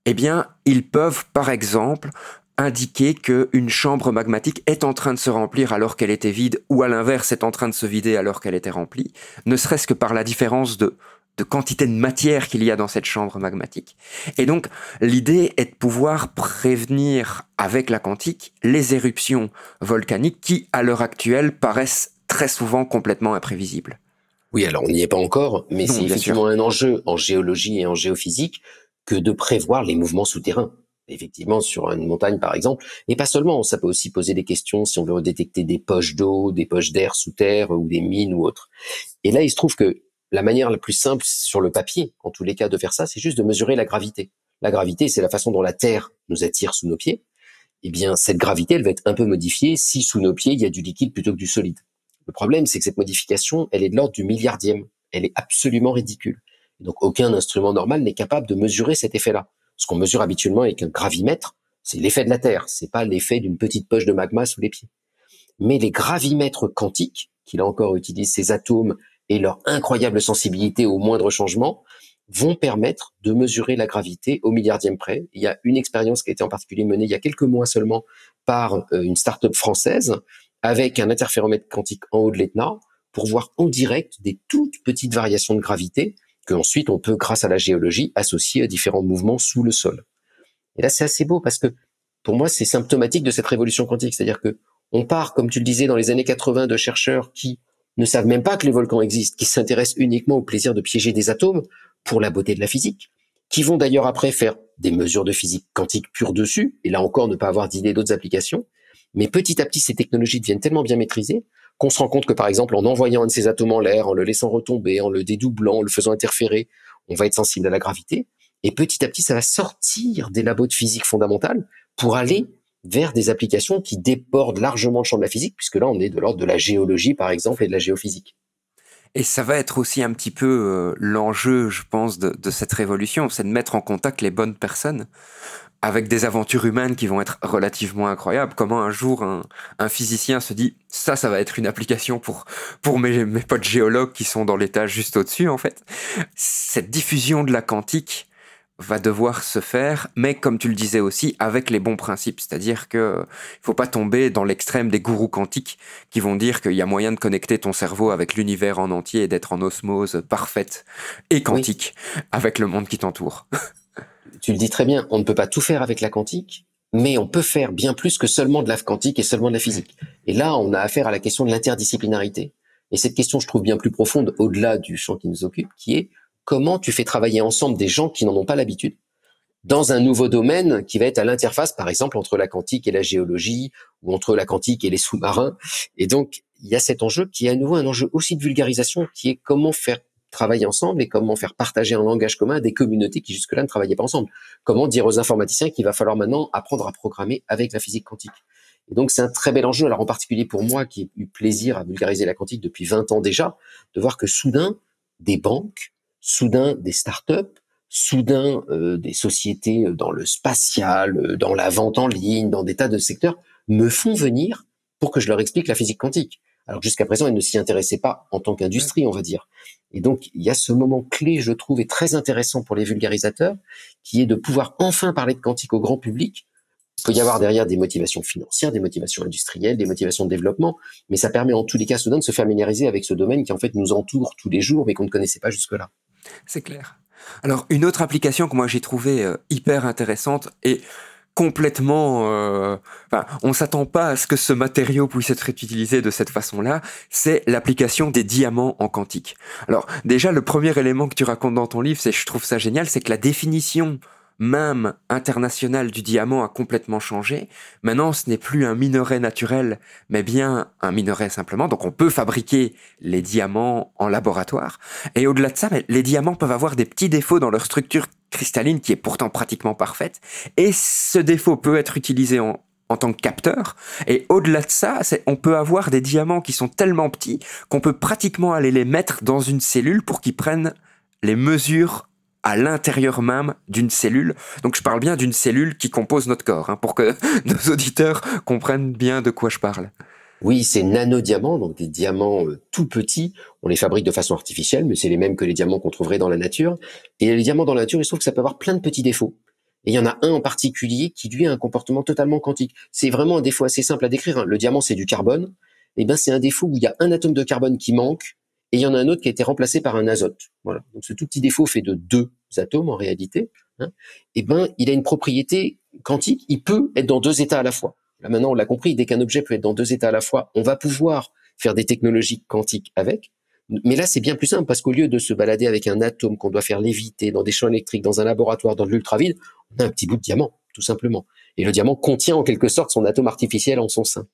eh bien, ils peuvent, par exemple, indiquer qu'une chambre magmatique est en train de se remplir alors qu'elle était vide, ou à l'inverse est en train de se vider alors qu'elle était remplie, ne serait-ce que par la différence de de quantité de matière qu'il y a dans cette chambre magmatique. Et donc, l'idée est de pouvoir prévenir avec la quantique les éruptions volcaniques qui, à l'heure actuelle, paraissent très souvent complètement imprévisibles. Oui, alors on n'y est pas encore, mais c'est effectivement un enjeu en géologie et en géophysique que de prévoir les mouvements souterrains. Effectivement, sur une montagne, par exemple, et pas seulement, ça peut aussi poser des questions si on veut détecter des poches d'eau, des poches d'air sous terre ou des mines ou autres. Et là, il se trouve que la manière la plus simple sur le papier, en tous les cas, de faire ça, c'est juste de mesurer la gravité. La gravité, c'est la façon dont la Terre nous attire sous nos pieds. Eh bien, cette gravité, elle va être un peu modifiée si sous nos pieds, il y a du liquide plutôt que du solide. Le problème, c'est que cette modification, elle est de l'ordre du milliardième. Elle est absolument ridicule. Donc, aucun instrument normal n'est capable de mesurer cet effet-là. Ce qu'on mesure habituellement avec un gravimètre, c'est l'effet de la Terre. C'est pas l'effet d'une petite poche de magma sous les pieds. Mais les gravimètres quantiques, qui là encore utilisent ces atomes et leur incroyable sensibilité au moindre changement, vont permettre de mesurer la gravité au milliardième près. Il y a une expérience qui a été en particulier menée il y a quelques mois seulement par euh, une start-up française avec un interféromètre quantique en haut de l'Etna pour voir en direct des toutes petites variations de gravité que ensuite on peut, grâce à la géologie, associer à différents mouvements sous le sol. Et là, c'est assez beau parce que pour moi, c'est symptomatique de cette révolution quantique. C'est-à-dire que on part, comme tu le disais, dans les années 80 de chercheurs qui ne savent même pas que les volcans existent, qui s'intéressent uniquement au plaisir de piéger des atomes pour la beauté de la physique, qui vont d'ailleurs après faire des mesures de physique quantique pure dessus, et là encore ne pas avoir d'idée d'autres applications. Mais petit à petit, ces technologies deviennent tellement bien maîtrisées qu'on se rend compte que, par exemple, en envoyant un de ces atomes en l'air, en le laissant retomber, en le dédoublant, en le faisant interférer, on va être sensible à la gravité. Et petit à petit, ça va sortir des labos de physique fondamentale pour aller vers des applications qui débordent largement le champ de la physique, puisque là, on est de l'ordre de la géologie, par exemple, et de la géophysique. Et ça va être aussi un petit peu euh, l'enjeu, je pense, de, cette révolution, c'est de mettre en contact les bonnes personnes avec des aventures humaines qui vont être relativement incroyables. Comment un jour un, un physicien se dit ça, ça va être une application pour pour mes, mes potes géologues qui sont dans l'étage juste au-dessus en fait. Cette diffusion de la quantique va devoir se faire, mais comme tu le disais aussi, avec les bons principes. C'est-à-dire que il faut pas tomber dans l'extrême des gourous quantiques qui vont dire qu'il y a moyen de connecter ton cerveau avec l'univers en entier et d'être en osmose parfaite et quantique oui. avec le monde qui t'entoure. tu le dis très bien, on ne peut pas tout faire avec la quantique, mais on peut faire bien plus que seulement de la quantique et seulement de la physique. Et là, on a affaire à la question de l'interdisciplinarité. Et cette question, je trouve bien plus profonde au-delà du champ qui nous occupe, qui est comment tu fais travailler ensemble des gens qui n'en ont pas l'habitude dans un nouveau domaine qui va être à l'interface, par exemple, entre la quantique et la géologie, ou entre la quantique et les sous-marins. Et donc, il y a cet enjeu qui est à nouveau un enjeu aussi de vulgarisation, qui est comment faire travailler ensemble et comment faire partager un langage commun à des communautés qui jusque-là ne travaillaient pas ensemble. Comment dire aux informaticiens qu'il va falloir maintenant apprendre à programmer avec la physique quantique. Et donc c'est un très bel enjeu, alors en particulier pour moi qui ai eu plaisir à vulgariser la quantique depuis 20 ans déjà, de voir que soudain, des banques, soudain des startups, soudain euh, des sociétés dans le spatial, euh, dans la vente en ligne, dans des tas de secteurs, me font venir pour que je leur explique la physique quantique. Alors jusqu'à présent, ils ne s'y intéressaient pas en tant qu'industrie, on va dire. Et donc, il y a ce moment clé, je trouve, et très intéressant pour les vulgarisateurs, qui est de pouvoir enfin parler de quantique au grand public. Il peut y avoir derrière des motivations financières, des motivations industrielles, des motivations de développement, mais ça permet en tous les cas soudain de se familiariser avec ce domaine qui en fait nous entoure tous les jours, mais qu'on ne connaissait pas jusque-là. C'est clair. Alors, une autre application que moi j'ai trouvée euh, hyper intéressante et complètement. Euh, enfin, on s'attend pas à ce que ce matériau puisse être utilisé de cette façon-là. C'est l'application des diamants en quantique. Alors, déjà, le premier élément que tu racontes dans ton livre, c'est, je trouve ça génial, c'est que la définition même international du diamant a complètement changé. Maintenant, ce n'est plus un minerai naturel, mais bien un minerai simplement. Donc, on peut fabriquer les diamants en laboratoire. Et au-delà de ça, les diamants peuvent avoir des petits défauts dans leur structure cristalline qui est pourtant pratiquement parfaite. Et ce défaut peut être utilisé en, en tant que capteur. Et au-delà de ça, on peut avoir des diamants qui sont tellement petits qu'on peut pratiquement aller les mettre dans une cellule pour qu'ils prennent les mesures à l'intérieur même d'une cellule. Donc je parle bien d'une cellule qui compose notre corps, hein, pour que nos auditeurs comprennent bien de quoi je parle. Oui, c'est nanodiamants, donc des diamants euh, tout petits. On les fabrique de façon artificielle, mais c'est les mêmes que les diamants qu'on trouverait dans la nature. Et les diamants dans la nature, il se trouve que ça peut avoir plein de petits défauts. Et il y en a un en particulier qui, lui, a un comportement totalement quantique. C'est vraiment un défaut assez simple à décrire. Hein. Le diamant, c'est du carbone. Et eh ben, c'est un défaut où il y a un atome de carbone qui manque et il y en a un autre qui a été remplacé par un azote. Voilà. Donc ce tout petit défaut fait de deux atomes en réalité. Hein. Et ben, il a une propriété quantique. Il peut être dans deux états à la fois. Là maintenant, on l'a compris. Dès qu'un objet peut être dans deux états à la fois, on va pouvoir faire des technologies quantiques avec. Mais là, c'est bien plus simple parce qu'au lieu de se balader avec un atome qu'on doit faire léviter dans des champs électriques, dans un laboratoire, dans de l'ultravide, on a un petit bout de diamant, tout simplement. Et le diamant contient en quelque sorte son atome artificiel en son sein.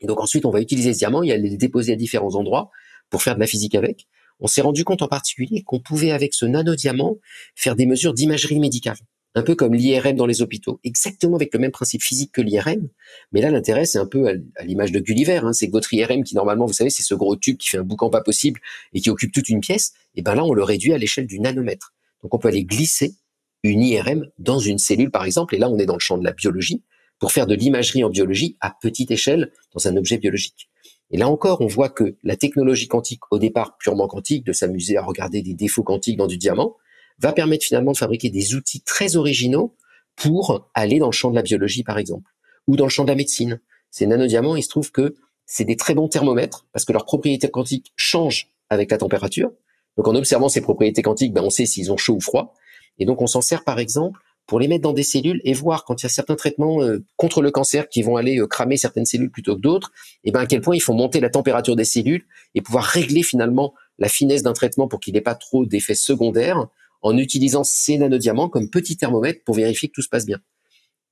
Et donc ensuite, on va utiliser ce diamant et aller le déposer à différents endroits pour faire de la physique avec. on s'est rendu compte en particulier qu'on pouvait avec ce nanodiamant faire des mesures d'imagerie médicale un peu comme l'IRM dans les hôpitaux, exactement avec le même principe physique que l'IRM. Mais là, l'intérêt, c'est un peu à l'image de Gulliver. Hein. C'est que votre IRM, qui normalement, vous savez, c'est ce gros tube qui fait un boucan pas possible et qui occupe toute une pièce, et ben là, on le réduit à l'échelle du nanomètre. Donc, on peut aller glisser une IRM dans une cellule, par exemple, et là, on est dans le champ de la biologie, pour faire de l'imagerie en biologie à petite échelle dans un objet biologique. Et là encore, on voit que la technologie quantique, au départ purement quantique, de s'amuser à regarder des défauts quantiques dans du diamant, va permettre finalement de fabriquer des outils très originaux pour aller dans le champ de la biologie, par exemple, ou dans le champ de la médecine. Ces nanodiamants, il se trouve que c'est des très bons thermomètres parce que leurs propriétés quantiques changent avec la température. Donc en observant ces propriétés quantiques, ben, on sait s'ils ont chaud ou froid. Et donc on s'en sert par exemple pour les mettre dans des cellules et voir quand il y a certains traitements euh, contre le cancer qui vont aller euh, cramer certaines cellules plutôt que d'autres, et ben à quel point il faut monter la température des cellules et pouvoir régler finalement la finesse d'un traitement pour qu'il n'ait pas trop d'effets secondaires en utilisant ces nanodiamants comme petit thermomètre pour vérifier que tout se passe bien.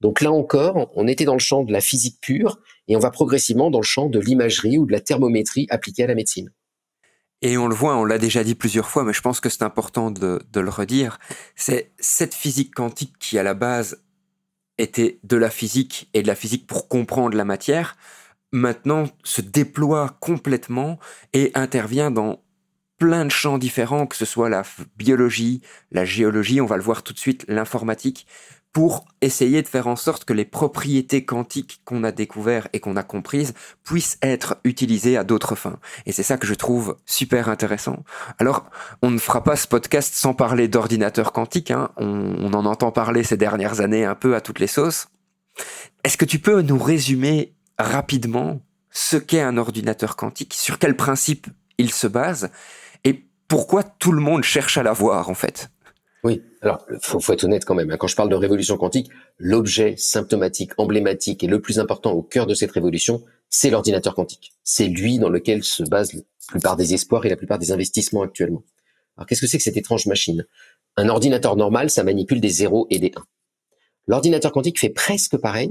Donc là encore, on était dans le champ de la physique pure et on va progressivement dans le champ de l'imagerie ou de la thermométrie appliquée à la médecine. Et on le voit, on l'a déjà dit plusieurs fois, mais je pense que c'est important de, le redire. C'est cette physique quantique qui, à la base, était de la physique et de la physique pour comprendre la matière, maintenant se déploie complètement et intervient dans plein de champs différents, que ce soit la biologie, la géologie, on va le voir tout de suite, l'informatique, pour essayer de faire en sorte que les propriétés quantiques qu'on a découvertes et qu'on a comprises puissent être utilisées à d'autres fins. Et c'est ça que je trouve super intéressant. Alors, on ne fera pas ce podcast sans parler d'ordinateur quantique, hein. on, en entend parler ces dernières années un peu à toutes les sauces. Est-ce que tu peux nous résumer rapidement ce qu'est un ordinateur quantique, sur quel principe il se base pourquoi tout le monde cherche à la voir en fait? Oui, alors faut, faut être honnête quand même. Hein. Quand je parle de révolution quantique, l'objet symptomatique, emblématique et le plus important au cœur de cette révolution, c'est l'ordinateur quantique. C'est lui dans lequel se basent la plupart des espoirs et la plupart des investissements actuellement. Alors qu'est-ce que c'est que cette étrange machine? Un ordinateur normal, ça manipule des 0 et des 1. L'ordinateur quantique fait presque pareil,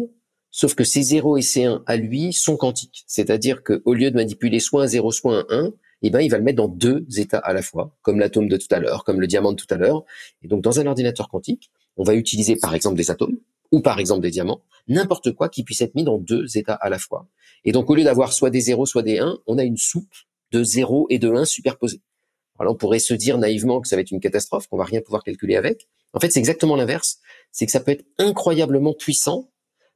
sauf que ces 0 et ces 1 à lui sont quantiques. C'est-à-dire qu'au lieu de manipuler soit un 0, soit un 1, eh ben, il va le mettre dans deux états à la fois, comme l'atome de tout à l'heure, comme le diamant de tout à l'heure. Et donc, dans un ordinateur quantique, on va utiliser par exemple des atomes ou par exemple des diamants, n'importe quoi qui puisse être mis dans deux états à la fois. Et donc, au lieu d'avoir soit des zéros, soit des 1, on a une soupe de 0 et de 1 superposés. Alors, on pourrait se dire naïvement que ça va être une catastrophe, qu'on va rien pouvoir calculer avec. En fait, c'est exactement l'inverse. C'est que ça peut être incroyablement puissant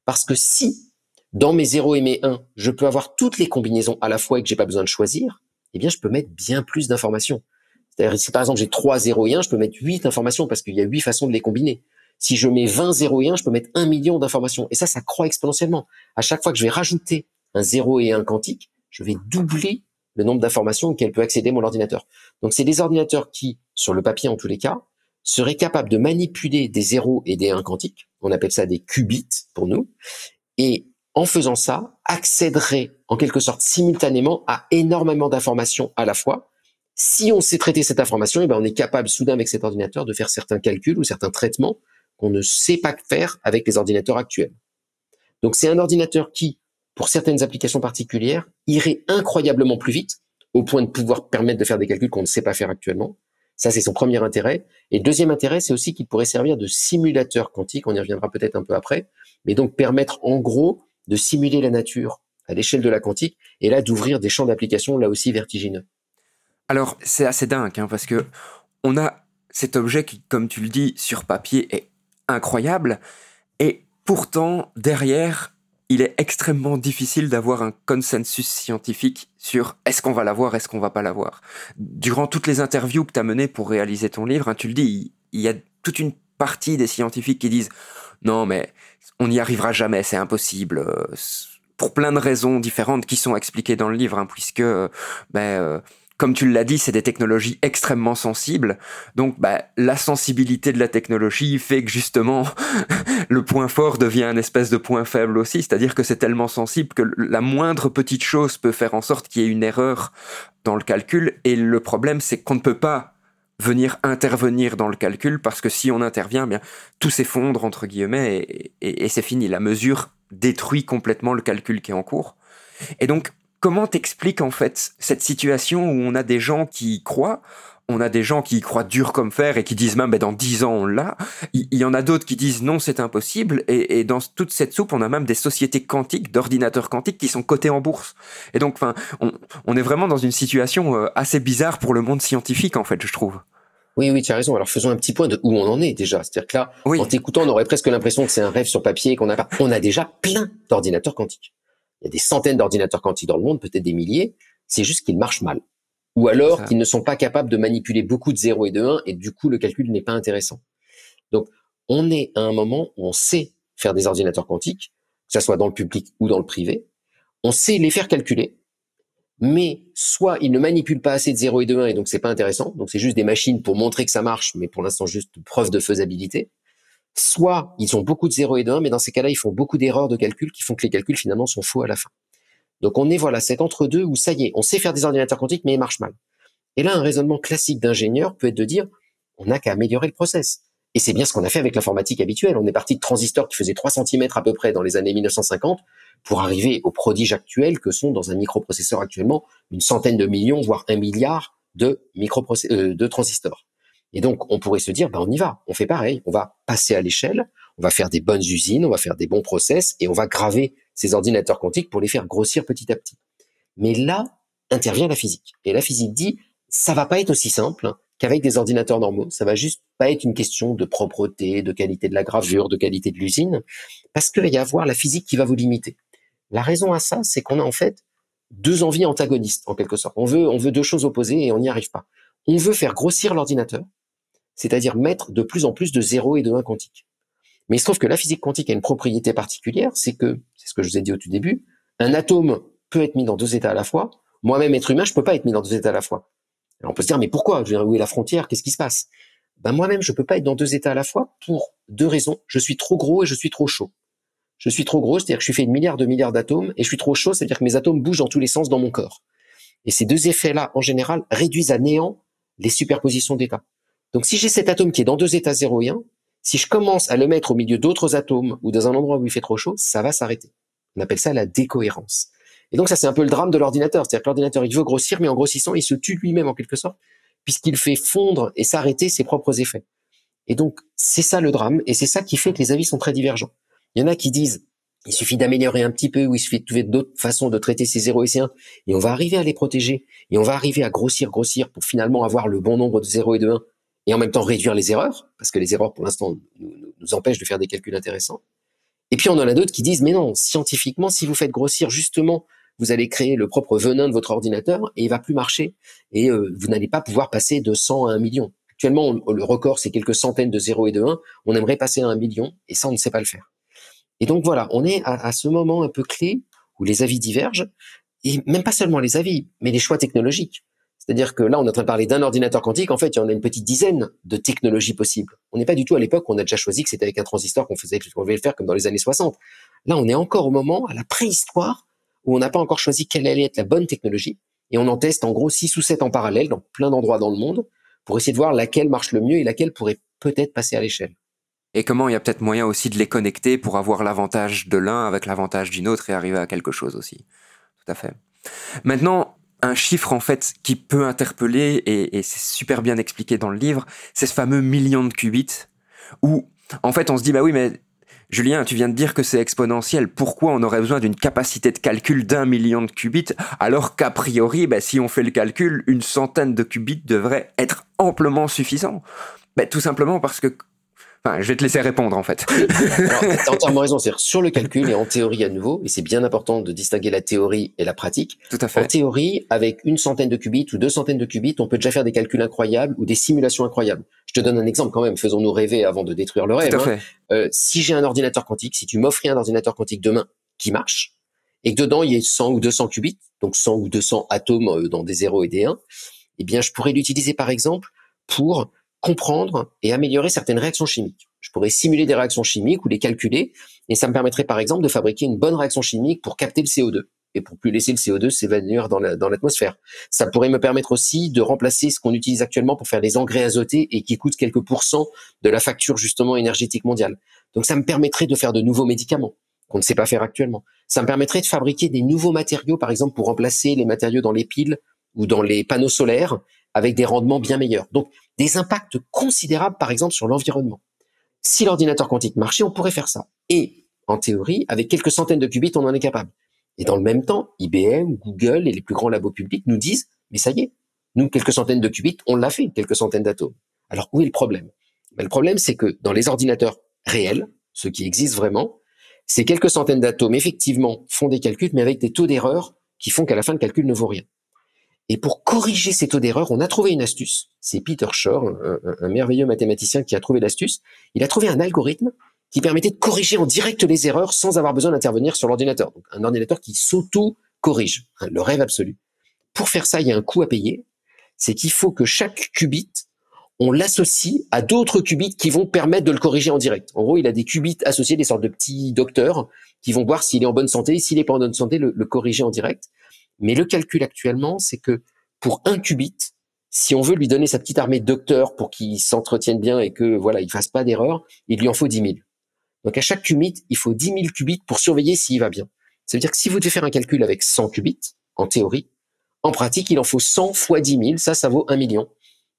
parce que si dans mes 0 et mes 1, je peux avoir toutes les combinaisons à la fois et que j'ai pas besoin de choisir, eh bien, je peux mettre bien plus d'informations. C'est-à-dire, si par exemple j'ai 3 0 et 1, je peux mettre 8 informations parce qu'il y a 8 façons de les combiner. Si je mets 20 0 et 1, je peux mettre 1 million d'informations. Et ça, ça croît exponentiellement. À chaque fois que je vais rajouter un 0 et un quantique, je vais doubler le nombre d'informations auxquelles peut accéder mon ordinateur. Donc, c'est des ordinateurs qui, sur le papier en tous les cas, seraient capables de manipuler des 0 et des 1 quantiques. On appelle ça des qubits pour nous. Et en faisant ça, accéderait en quelque sorte simultanément à énormément d'informations à la fois. Si on sait traiter cette information, eh ben on est capable soudain avec cet ordinateur de faire certains calculs ou certains traitements qu'on ne sait pas faire avec les ordinateurs actuels. Donc c'est un ordinateur qui, pour certaines applications particulières, irait incroyablement plus vite, au point de pouvoir permettre de faire des calculs qu'on ne sait pas faire actuellement. Ça, c'est son premier intérêt. Et deuxième intérêt, c'est aussi qu'il pourrait servir de simulateur quantique, on y reviendra peut-être un peu après, mais donc permettre en gros de simuler la nature à l'échelle de la quantique, et là d'ouvrir des champs d'application là aussi vertigineux. Alors c'est assez dingue, hein, parce que on a cet objet qui, comme tu le dis, sur papier est incroyable, et pourtant derrière, il est extrêmement difficile d'avoir un consensus scientifique sur est-ce qu'on va l'avoir, est-ce qu'on va pas l'avoir. Durant toutes les interviews que tu as menées pour réaliser ton livre, hein, tu le dis, il y a toute une partie des scientifiques qui disent non mais on n'y arrivera jamais, c'est impossible, euh, pour plein de raisons différentes qui sont expliquées dans le livre, hein, puisque, euh, ben, euh, comme tu l'as dit, c'est des technologies extrêmement sensibles. Donc, ben, la sensibilité de la technologie fait que justement, le point fort devient un espèce de point faible aussi. C'est-à-dire que c'est tellement sensible que la moindre petite chose peut faire en sorte qu'il y ait une erreur dans le calcul. Et le problème, c'est qu'on ne peut pas venir intervenir dans le calcul parce que si on intervient, bien tout s'effondre entre guillemets et, c'est fini. La mesure détruit complètement le calcul qui est en cours. Et donc comment t'expliques en fait cette situation où on a des gens qui y croient, on a des gens qui y croient dur comme fer et qui disent même ben, dans dix ans on l'a. Il y, en a d'autres qui disent non c'est impossible. Et, dans toute cette soupe on a même des sociétés quantiques, d'ordinateurs quantiques qui sont cotés en bourse. Et donc enfin on, est vraiment dans une situation euh, assez bizarre pour le monde scientifique en fait je trouve. Oui, oui, tu as raison. Alors faisons un petit point de où on en est déjà. C'est-à-dire que là, en t'écoutant, on aurait presque l'impression que c'est un rêve sur papier qu'on a pas. On a déjà plein d'ordinateurs quantiques. Il y a des centaines d'ordinateurs quantiques dans le monde, peut-être des milliers. C'est juste qu'ils marchent mal ou alors qu'ils ne sont pas capables de manipuler beaucoup de 0 et de 1 et du coup le calcul n'est pas intéressant. Donc on est à un moment où on sait faire des ordinateurs quantiques, que ce soit dans le public ou dans le privé, on sait les faire calculer, mais soit ils ne manipulent pas assez de 0 et de 1 et donc c'est pas intéressant, donc c'est juste des machines pour montrer que ça marche, mais pour l'instant juste preuve de faisabilité, soit ils ont beaucoup de 0 et de 1, mais dans ces cas-là ils font beaucoup d'erreurs de calcul qui font que les calculs finalement sont faux à la fin. Donc on est voilà cet entre-deux où ça y est, on sait faire des ordinateurs quantiques, mais ils marchent mal. Et là, un raisonnement classique d'ingénieur peut être de dire, on n'a qu'à améliorer le process. Et c'est bien ce qu'on a fait avec l'informatique habituelle. On est parti de transistors qui faisaient 3 cm à peu près dans les années 1950 pour arriver aux prodiges actuels que sont dans un microprocesseur actuellement une centaine de millions, voire un milliard de, euh, de transistors. Et donc, on pourrait se dire, ben, on y va, on fait pareil, on va passer à l'échelle, on va faire des bonnes usines, on va faire des bons process et on va graver ces ordinateurs quantiques pour les faire grossir petit à petit. Mais là intervient la physique. Et la physique dit, ça va pas être aussi simple qu'avec des ordinateurs normaux. Ça va juste pas être une question de propreté, de qualité de la gravure, de qualité de l'usine, parce qu'il va y avoir la physique qui va vous limiter. La raison à ça, c'est qu'on a en fait deux envies antagonistes, en quelque sorte. On veut, on veut deux choses opposées et on n'y arrive pas. On veut faire grossir l'ordinateur, c'est-à-dire mettre de plus en plus de 0 et de 1 quantiques. Mais il se trouve que la physique quantique a une propriété particulière, c'est que, c'est ce que je vous ai dit au tout début, un atome peut être mis dans deux états à la fois. Moi-même, être humain, je peux pas être mis dans deux états à la fois. Alors on peut se dire, mais pourquoi? Je veux dire, Où est la frontière? Qu'est-ce qui se passe? Ben, Moi-même, je peux pas être dans deux états à la fois pour deux raisons. Je suis trop gros et je suis trop chaud. Je suis trop gros, c'est-à-dire que je suis fait de milliards de milliards d'atomes, et je suis trop chaud, c'est-à-dire que mes atomes bougent dans tous les sens dans mon corps. Et ces deux effets-là, en général, réduisent à néant les superpositions d'états. Donc si j'ai cet atome qui est dans deux états 0 et 1, si je commence à le mettre au milieu d'autres atomes ou dans un endroit où il fait trop chaud, ça va s'arrêter. On appelle ça la décohérence. Et donc ça, c'est un peu le drame de l'ordinateur. C'est-à-dire que l'ordinateur, il veut grossir, mais en grossissant, il se tue lui-même en quelque sorte, puisqu'il fait fondre et s'arrêter ses propres effets. Et donc, c'est ça le drame, et c'est ça qui fait que les avis sont très divergents. Il y en a qui disent, il suffit d'améliorer un petit peu, ou il suffit de trouver d'autres façons de traiter ces 0 et ces 1, et on va arriver à les protéger, et on va arriver à grossir, grossir, pour finalement avoir le bon nombre de 0 et de 1, et en même temps réduire les erreurs, parce que les erreurs, pour l'instant, nous, empêchent de faire des calculs intéressants. Et puis on en a d'autres qui disent, mais non, scientifiquement, si vous faites grossir justement, vous allez créer le propre venin de votre ordinateur et il va plus marcher, et euh, vous n'allez pas pouvoir passer de 100 à 1 million. Actuellement, le record, c'est quelques centaines de 0 et de 1. On aimerait passer à 1 million, et ça, on ne sait pas le faire. Et donc voilà, on est à, ce moment un peu clé où les avis divergent, et même pas seulement les avis, mais les choix technologiques. C'est-à-dire que là, on est en train de parler d'un ordinateur quantique. En fait, il y en a une petite dizaine de technologies possibles. On n'est pas du tout à l'époque où on a déjà choisi que c'était avec un transistor qu'on faisait, qu'on devait le faire comme dans les années 60. Là, on est encore au moment, à la préhistoire, où on n'a pas encore choisi quelle allait être la bonne technologie. Et on en teste en gros six ou sept en parallèle dans plein d'endroits dans le monde pour essayer de voir laquelle marche le mieux et laquelle pourrait peut-être passer à l'échelle. Et comment il y a peut-être moyen aussi de les connecter pour avoir l'avantage de l'un avec l'avantage d'une autre et arriver à quelque chose aussi. Tout à fait. Maintenant, un chiffre en fait qui peut interpeller et, c'est super bien expliqué dans le livre, c'est ce fameux million de qubits où en fait on se dit bah oui mais Julien, tu viens de dire que c'est exponentiel. Pourquoi on aurait besoin d'une capacité de calcul d'un million de qubits alors qu'a priori, bah, si on fait le calcul, une centaine de qubits devrait être amplement suffisant bah, Tout simplement parce que Enfin, je vais te laisser répondre en fait. as entièrement raison. C'est sur le calcul et en théorie à nouveau, et c'est bien important de distinguer la théorie et la pratique. Tout à fait. En théorie, avec une centaine de qubits ou deux centaines de qubits, on peut déjà faire des calculs incroyables ou des simulations incroyables. Je te donne un exemple quand même. Faisons-nous rêver avant de détruire le rêve. Tout à hein. fait. Euh, si j'ai un ordinateur quantique, si tu m'offrais un ordinateur quantique demain qui marche et que dedans il y ait 100 ou 200 qubits, donc 100 ou 200 atomes euh, dans des 0 et des 1, eh bien je pourrais l'utiliser par exemple pour comprendre et améliorer certaines réactions chimiques. Je pourrais simuler des réactions chimiques ou les calculer, et ça me permettrait par exemple de fabriquer une bonne réaction chimique pour capter le CO2 et pour plus laisser le CO2 s'évanouir dans l'atmosphère. ça pourrait me permettre aussi de remplacer ce qu'on utilise actuellement pour faire les engrais azotés et qui coûtent quelques pourcents de la facture justement énergétique mondiale. Donc ça me permettrait de faire de nouveaux médicaments. qu'on ne sait pas faire actuellement. Ça me permettrait de fabriquer des nouveaux matériaux, par exemple, pour remplacer les matériaux dans les piles ou dans les panneaux solaires avec des rendements bien meilleurs. Donc, des impacts considérables, par exemple, sur l'environnement. Si l'ordinateur quantique marchait, on pourrait faire ça. Et, en théorie, avec quelques centaines de qubits, on en est capable. Et dans le même temps, IBM, Google et les plus grands labos publics nous disent, mais ça y est, nous, quelques centaines de qubits, on l'a fait, quelques centaines d'atomes. Alors, où est le problème? Ben, Le problème, c'est que dans les ordinateurs réels, ceux qui existent vraiment, ces quelques centaines d'atomes, effectivement, font des calculs, mais avec des taux d'erreur qui font qu'à la fin, le calcul ne vaut rien. Et pour corriger ces taux d'erreur, on a trouvé une astuce. C'est Peter Shor, un, merveilleux mathématicien qui a trouvé l'astuce. Il a trouvé un algorithme qui permettait de corriger en direct les erreurs sans avoir besoin d'intervenir sur l'ordinateur. Un ordinateur qui s'auto-corrige, hein, le rêve absolu. Pour faire ça, il y a un coût à payer. C'est qu'il faut que chaque qubit, on l'associe à d'autres qubits qui vont permettre de le corriger en direct. En gros, il a des qubits associés, des sortes de petits docteurs qui vont voir s'il est en bonne santé, s'il n'est pas en bonne santé, le corriger en direct. Mais le calcul actuellement, c'est que pour un qubit, si on veut lui donner sa petite armée de docteurs pour qu'il s'entretienne bien et que voilà, il fasse pas d'erreur, il lui en faut 10 000. Donc à chaque qubit, il faut 10 000 qubits pour surveiller s'il va bien. Ça veut dire que si vous devez faire un calcul avec 100 qubits, en théorie, en pratique, il en faut 100 fois 10 000, ça, ça vaut un million.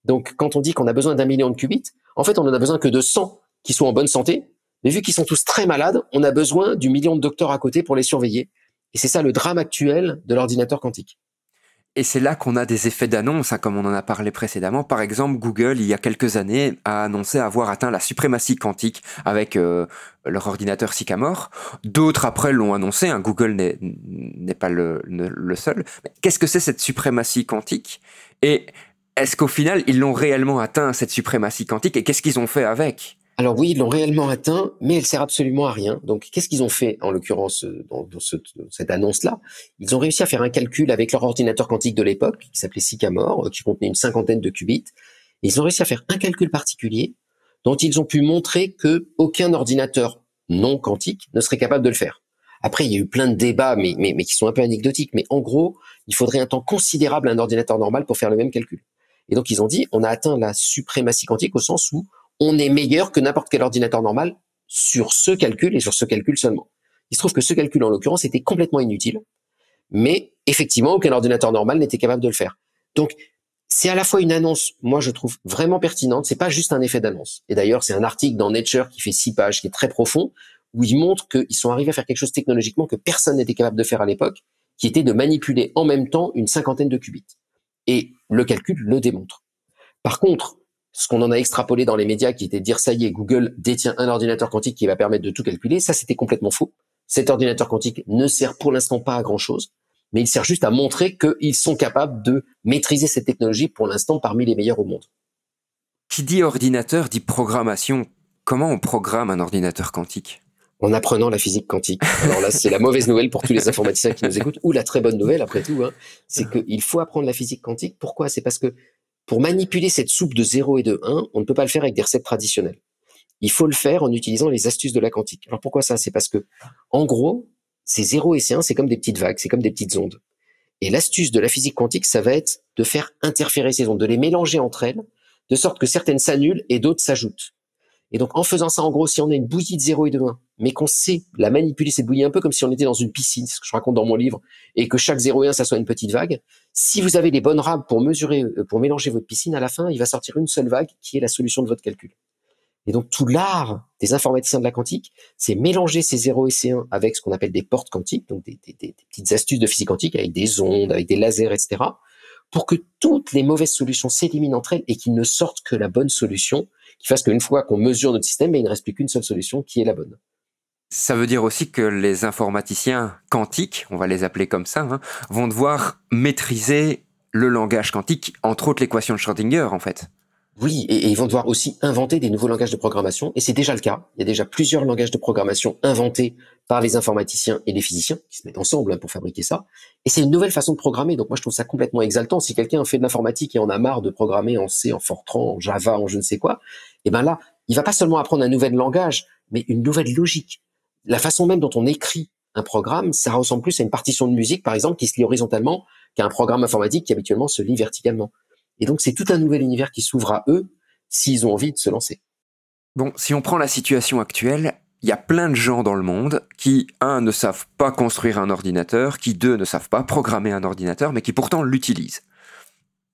Donc quand on dit qu'on a besoin d'un million de qubits, en fait, on en a besoin que de 100 qui sont en bonne santé, mais vu qu'ils sont tous très malades, on a besoin du million de docteurs à côté pour les surveiller. Et c'est ça le drame actuel de l'ordinateur quantique. Et c'est là qu'on a des effets d'annonce, hein, comme on en a parlé précédemment. Par exemple, Google, il y a quelques années, a annoncé avoir atteint la suprématie quantique avec euh, leur ordinateur Sycamore. D'autres après l'ont annoncé. Hein. Google n'est pas le, le seul. Qu'est-ce que c'est cette suprématie quantique? Et est-ce qu'au final, ils l'ont réellement atteint, cette suprématie quantique? Et qu'est-ce qu'ils ont fait avec? Alors oui, ils l'ont réellement atteint, mais elle sert absolument à rien. Donc qu'est-ce qu'ils ont fait en l'occurrence euh, dans, cette annonce-là? Ils ont réussi à faire un calcul avec leur ordinateur quantique de l'époque, qui s'appelait Sycamore, euh, qui contenait une cinquantaine de qubits. Ils ont réussi à faire un calcul particulier dont ils ont pu montrer que aucun ordinateur non quantique ne serait capable de le faire. Après, il y a eu plein de débats, mais, mais, mais qui sont un peu anecdotiques. Mais en gros, il faudrait un temps considérable à un ordinateur normal pour faire le même calcul. Et donc, ils ont dit, on a atteint la suprématie quantique au sens où on est meilleur que n'importe quel ordinateur normal sur ce calcul et sur ce calcul seulement. Il se trouve que ce calcul, en l'occurrence, était complètement inutile, mais effectivement, aucun ordinateur normal n'était capable de le faire. Donc, c'est à la fois une annonce, moi je trouve vraiment pertinente, c'est pas juste un effet d'annonce. Et d'ailleurs, c'est un article dans Nature qui fait six pages, qui est très profond, où ils montrent qu'ils sont arrivés à faire quelque chose technologiquement que personne n'était capable de faire à l'époque, qui était de manipuler en même temps une cinquantaine de qubits. Et le calcul le démontre. Par contre, ce qu'on en a extrapolé dans les médias, qui était de dire ça y est, Google détient un ordinateur quantique qui va permettre de tout calculer, ça c'était complètement faux. Cet ordinateur quantique ne sert pour l'instant pas à grand chose, mais il sert juste à montrer qu'ils sont capables de maîtriser cette technologie pour l'instant parmi les meilleurs au monde. Qui dit ordinateur dit programmation. Comment on programme un ordinateur quantique? En apprenant la physique quantique. Alors là, c'est la mauvaise nouvelle pour tous les informaticiens qui nous écoutent, ou la très bonne nouvelle après tout, hein, c'est qu'il faut apprendre la physique quantique. Pourquoi? C'est parce que pour manipuler cette soupe de 0 et de 1, on ne peut pas le faire avec des recettes traditionnelles. Il faut le faire en utilisant les astuces de la quantique. Alors pourquoi ça? C'est parce que, en gros, ces 0 et ces 1, c'est comme des petites vagues, c'est comme des petites ondes. Et l'astuce de la physique quantique, ça va être de faire interférer ces ondes, de les mélanger entre elles, de sorte que certaines s'annulent et d'autres s'ajoutent. Et donc, en faisant ça, en gros, si on a une bouillie de 0 et de 1, mais qu'on sait la manipuler, cette bouillie, un peu comme si on était dans une piscine, ce que je raconte dans mon livre, et que chaque 0 et 1, ça soit une petite vague, si vous avez les bonnes rames pour mesurer, euh, pour mélanger votre piscine, à la fin, il va sortir une seule vague qui est la solution de votre calcul. Et donc, tout l'art des informaticiens de la quantique, c'est mélanger ces 0 et ces 1 avec ce qu'on appelle des portes quantiques, donc des, des, des petites astuces de physique quantique avec des ondes, avec des lasers, etc., pour que toutes les mauvaises solutions s'éliminent entre elles et qu'il ne sorte que la bonne solution, qui fasse qu'une fois qu'on mesure notre système, il ne reste plus qu'une seule solution qui est la bonne. Ça veut dire aussi que les informaticiens quantiques, on va les appeler comme ça, hein, vont devoir maîtriser le langage quantique, entre autres l'équation de Schrödinger en fait. Oui, et, ils vont devoir aussi inventer des nouveaux langages de programmation, et c'est déjà le cas. Il y a déjà plusieurs langages de programmation inventés par les informaticiens et les physiciens qui se mettent ensemble hein, pour fabriquer ça. Et c'est une nouvelle façon de programmer. Donc moi, je trouve ça complètement exaltant. Si quelqu'un fait de l'informatique et en a marre de programmer en C, en Fortran, en Java, en je ne sais quoi, et eh ben là, il va pas seulement apprendre un nouvel langage, mais une nouvelle logique. La façon même dont on écrit un programme, ça ressemble plus à une partition de musique, par exemple, qui se lit horizontalement qu'à un programme informatique qui habituellement se lit verticalement. Et donc, c'est tout un nouvel univers qui s'ouvre à eux s'ils ont envie de se lancer. Bon, si on prend la situation actuelle, il y a plein de gens dans le monde qui, un, ne savent pas construire un ordinateur, qui, deux, ne savent pas programmer un ordinateur, mais qui pourtant l'utilisent.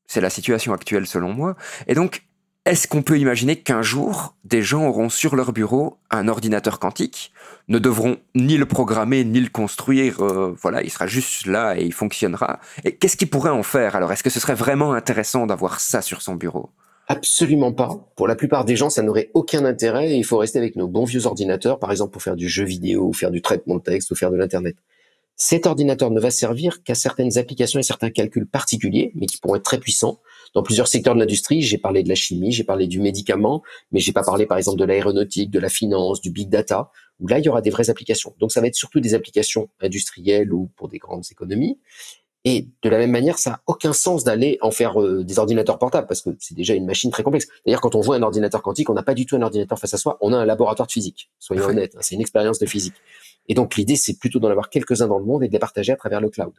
C'est la situation actuelle selon moi. Et donc, est-ce qu'on peut imaginer qu'un jour, des gens auront sur leur bureau un ordinateur quantique, ne devront ni le programmer ni le construire, euh, voilà, il sera juste là et il fonctionnera. Et qu'est-ce qu'ils pourraient en faire alors? Est-ce que ce serait vraiment intéressant d'avoir ça sur son bureau? Absolument pas. Pour la plupart des gens, ça n'aurait aucun intérêt et il faut rester avec nos bons vieux ordinateurs, par exemple pour faire du jeu vidéo, ou faire du traitement de texte, ou faire de l'Internet. Cet ordinateur ne va servir qu'à certaines applications et certains calculs particuliers, mais qui pourront être très puissants. Dans plusieurs secteurs de l'industrie, j'ai parlé de la chimie, j'ai parlé du médicament, mais j'ai pas parlé par exemple de l'aéronautique, de la finance, du big data, où là il y aura des vraies applications. Donc ça va être surtout des applications industrielles ou pour des grandes économies. Et de la même manière, ça n'a aucun sens d'aller en faire euh, des ordinateurs portables parce que c'est déjà une machine très complexe. D'ailleurs, quand on voit un ordinateur quantique, on n'a pas du tout un ordinateur face à soi, on a un laboratoire de physique. Soyons honnêtes, hein, c'est une expérience de physique. Et donc l'idée, c'est plutôt d'en avoir quelques-uns dans le monde et de les partager à travers le cloud.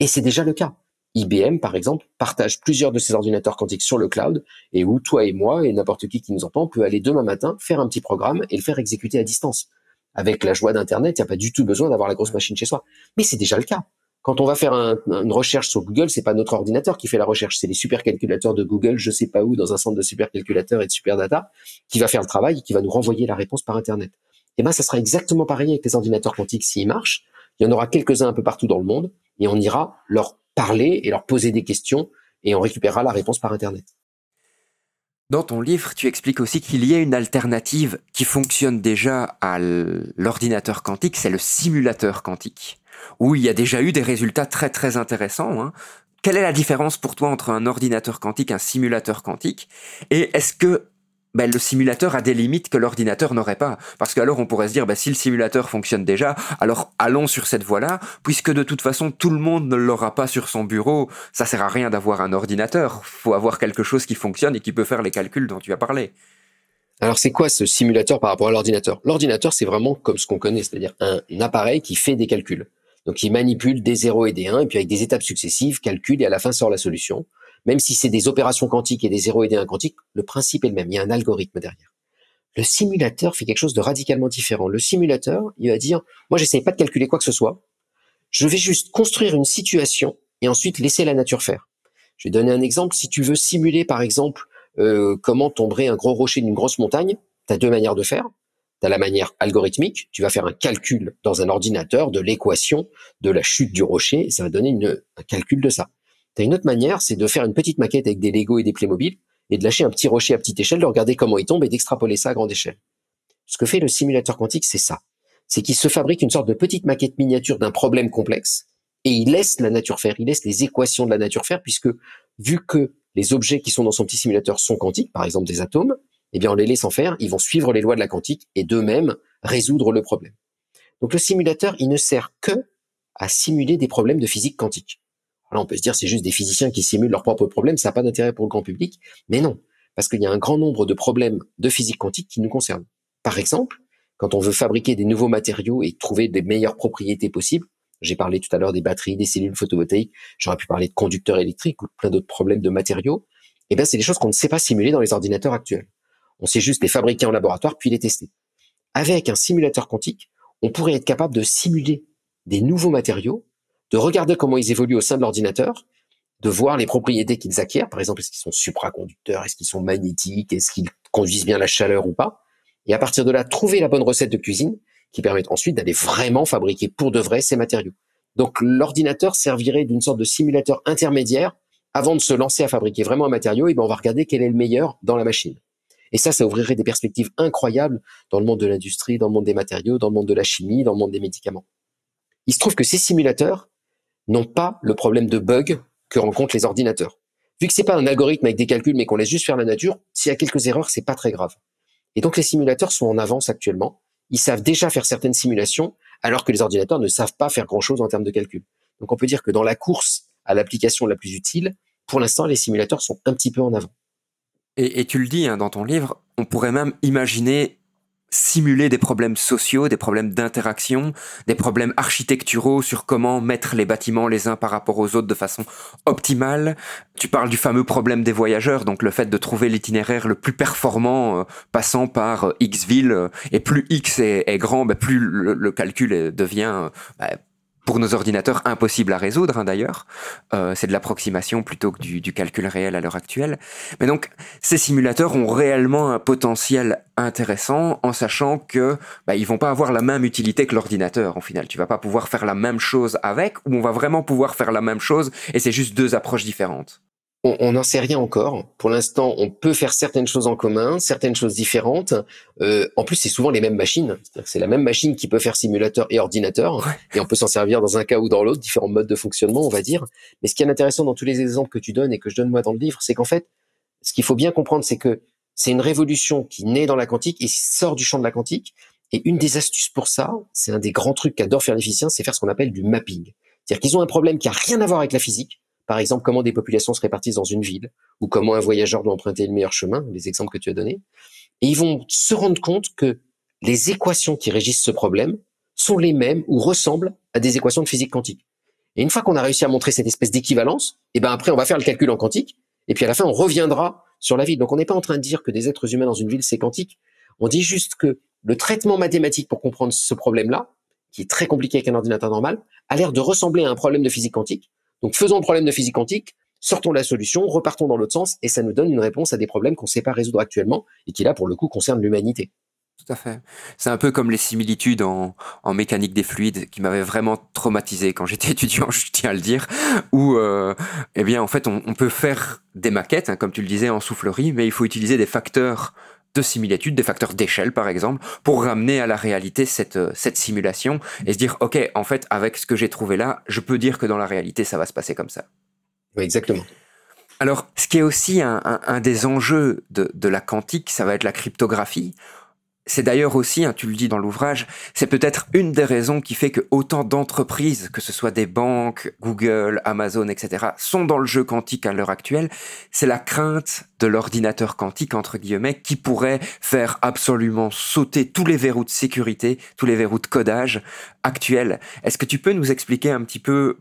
Et c'est déjà le cas. IBM, par exemple, partage plusieurs de ses ordinateurs quantiques sur le cloud et où toi et moi et n'importe qui qui nous entend peut aller demain matin faire un petit programme et le faire exécuter à distance. Avec la joie d'Internet, il n'y a pas du tout besoin d'avoir la grosse machine chez soi. Mais c'est déjà le cas. Quand on va faire une recherche sur Google, c'est pas notre ordinateur qui fait la recherche, c'est les supercalculateurs de Google, je sais pas où, dans un centre de supercalculateurs et de superdata, qui va faire le travail et qui va nous renvoyer la réponse par Internet. Et eh ben, ça sera exactement pareil avec les ordinateurs quantiques s'ils marchent. Il y en aura quelques-uns un peu partout dans le monde et on ira leur parler et leur poser des questions et on récupérera la réponse par Internet. Dans ton livre, tu expliques aussi qu'il y a une alternative qui fonctionne déjà à l'ordinateur quantique, c'est le simulateur quantique, où il y a déjà eu des résultats très très intéressants. Hein. Quelle est la différence pour toi entre un ordinateur quantique et un simulateur quantique? Et est-ce que ben, le simulateur a des limites que l'ordinateur n'aurait pas. Parce qu'alors on pourrait se dire, ben, si le simulateur fonctionne déjà, alors allons sur cette voie-là, puisque de toute façon tout le monde ne l'aura pas sur son bureau, ça sert à rien d'avoir un ordinateur, faut avoir quelque chose qui fonctionne et qui peut faire les calculs dont tu as parlé. Alors c'est quoi ce simulateur par rapport à l'ordinateur? L'ordinateur c'est vraiment comme ce qu'on connaît, c'est-à-dire un appareil qui fait des calculs. Donc il manipule des 0 et des 1, et puis avec des étapes successives, calcule et à la fin sort la solution même si c'est des opérations quantiques et des 0 et des 1 quantiques, le principe est le même. Il y a un algorithme derrière. Le simulateur fait quelque chose de radicalement différent. Le simulateur, il va dire, moi, j'essaie pas de calculer quoi que ce soit. Je vais juste construire une situation et ensuite laisser la nature faire. Je vais donner un exemple. Si tu veux simuler, par exemple, euh, comment tomberait un gros rocher d'une grosse montagne, tu as deux manières de faire. Tu as la manière algorithmique, tu vas faire un calcul dans un ordinateur de l'équation de la chute du rocher, et ça va donner un calcul de ça. T'as une autre manière, c'est de faire une petite maquette avec des Lego et des Playmobil et de lâcher un petit rocher à petite échelle, de regarder comment il tombe et d'extrapoler ça à grande échelle. Ce que fait le simulateur quantique, c'est ça. C'est qu'il se fabrique une sorte de petite maquette miniature d'un problème complexe et il laisse la nature faire, il laisse les équations de la nature faire puisque vu que les objets qui sont dans son petit simulateur sont quantiques, par exemple des atomes, eh bien, en les laissant faire, ils vont suivre les lois de la quantique et d'eux-mêmes résoudre le problème. Donc, le simulateur, il ne sert que à simuler des problèmes de physique quantique. Là, on peut se dire c'est juste des physiciens qui simulent leurs propres problèmes, ça n'a pas d'intérêt pour le grand public. Mais non, parce qu'il y a un grand nombre de problèmes de physique quantique qui nous concernent. Par exemple, quand on veut fabriquer des nouveaux matériaux et trouver des meilleures propriétés possibles, j'ai parlé tout à l'heure des batteries, des cellules photovoltaïques, j'aurais pu parler de conducteurs électriques ou plein d'autres problèmes de matériaux. Eh bien, c'est des choses qu'on ne sait pas simuler dans les ordinateurs actuels. On sait juste les fabriquer en laboratoire puis les tester. Avec un simulateur quantique, on pourrait être capable de simuler des nouveaux matériaux de regarder comment ils évoluent au sein de l'ordinateur, de voir les propriétés qu'ils acquièrent, par exemple, est-ce qu'ils sont supraconducteurs, est-ce qu'ils sont magnétiques, est-ce qu'ils conduisent bien la chaleur ou pas, et à partir de là, trouver la bonne recette de cuisine qui permet ensuite d'aller vraiment fabriquer pour de vrai ces matériaux. Donc l'ordinateur servirait d'une sorte de simulateur intermédiaire avant de se lancer à fabriquer vraiment un matériau, et ben on va regarder quel est le meilleur dans la machine. Et ça, ça ouvrirait des perspectives incroyables dans le monde de l'industrie, dans le monde des matériaux, dans le monde de la chimie, dans le monde des médicaments. Il se trouve que ces simulateurs, n'ont pas le problème de bug que rencontrent les ordinateurs. Vu que c'est pas un algorithme avec des calculs, mais qu'on laisse juste faire la nature, s'il y a quelques erreurs, c'est pas très grave. Et donc les simulateurs sont en avance actuellement. Ils savent déjà faire certaines simulations, alors que les ordinateurs ne savent pas faire grand-chose en termes de calcul. Donc on peut dire que dans la course à l'application la plus utile, pour l'instant, les simulateurs sont un petit peu en avant. Et, tu le dis hein, dans ton livre, on pourrait même imaginer simuler des problèmes sociaux, des problèmes d'interaction, des problèmes architecturaux sur comment mettre les bâtiments les uns par rapport aux autres de façon optimale. Tu parles du fameux problème des voyageurs, donc le fait de trouver l'itinéraire le plus performant euh, passant par euh, X villes, euh, et plus X est, grand, bah, plus le, calcul devient bah, pour nos ordinateurs impossible à résoudre hein, d'ailleurs. Euh, c'est de l'approximation plutôt que du, calcul réel à l'heure actuelle. Mais donc ces simulateurs ont réellement un potentiel intéressant en sachant que bah, ils vont pas avoir la même utilité que l'ordinateur en final. Tu vas pas pouvoir faire la même chose avec ou on va vraiment pouvoir faire la même chose et c'est juste deux approches différentes on n'en sait rien encore. Pour l'instant, on peut faire certaines choses en commun, certaines choses différentes. Euh, en plus, c'est souvent les mêmes machines. C'est la même machine qui peut faire simulateur et ordinateur, et on peut s'en servir dans un cas ou dans l'autre, différents modes de fonctionnement, on va dire. Mais ce qui est intéressant dans tous les exemples que tu donnes et que je donne moi dans le livre, c'est qu'en fait, ce qu'il faut bien comprendre, c'est que c'est une révolution qui naît dans la quantique et sort du champ de la quantique. Et une des astuces pour ça, c'est un des grands trucs qu'adorent faire les physiciens, c'est faire ce qu'on appelle du mapping. C'est-à-dire qu'ils ont un problème qui a rien à voir avec la physique par exemple, comment des populations se répartissent dans une ville, ou comment un voyageur doit emprunter le meilleur chemin, les exemples que tu as donnés. Et ils vont se rendre compte que les équations qui régissent ce problème sont les mêmes ou ressemblent à des équations de physique quantique. Et une fois qu'on a réussi à montrer cette espèce d'équivalence, et eh ben après on va faire le calcul en quantique, et puis à la fin on reviendra sur la ville. Donc on n'est pas en train de dire que des êtres humains dans une ville c'est quantique. On dit juste que le traitement mathématique pour comprendre ce problème-là, qui est très compliqué avec un ordinateur normal, a l'air de ressembler à un problème de physique quantique. Donc faisons le problème de physique quantique, sortons la solution, repartons dans l'autre sens, et ça nous donne une réponse à des problèmes qu'on ne sait pas résoudre actuellement, et qui là, pour le coup, concernent l'humanité. Tout à fait. C'est un peu comme les similitudes en, mécanique des fluides qui m'avaient vraiment traumatisé quand j'étais étudiant, je tiens à le dire, où, euh, eh bien, en fait, on, peut faire des maquettes, hein, comme tu le disais, en soufflerie, mais il faut utiliser des facteurs de similitude, des facteurs d'échelle par exemple, pour ramener à la réalité cette, euh, cette simulation et se dire, OK, en fait, avec ce que j'ai trouvé là, je peux dire que dans la réalité, ça va se passer comme ça. Oui, exactement. Alors, ce qui est aussi un, un, des enjeux de, de la quantique, ça va être la cryptographie. C'est d'ailleurs aussi, hein, tu le dis dans l'ouvrage, c'est peut-être une des raisons qui fait que autant d'entreprises, que ce soit des banques, Google, Amazon, etc., sont dans le jeu quantique à l'heure actuelle. C'est la crainte de l'ordinateur quantique, entre guillemets, qui pourrait faire absolument sauter tous les verrous de sécurité, tous les verrous de codage actuels. Est-ce que tu peux nous expliquer un petit peu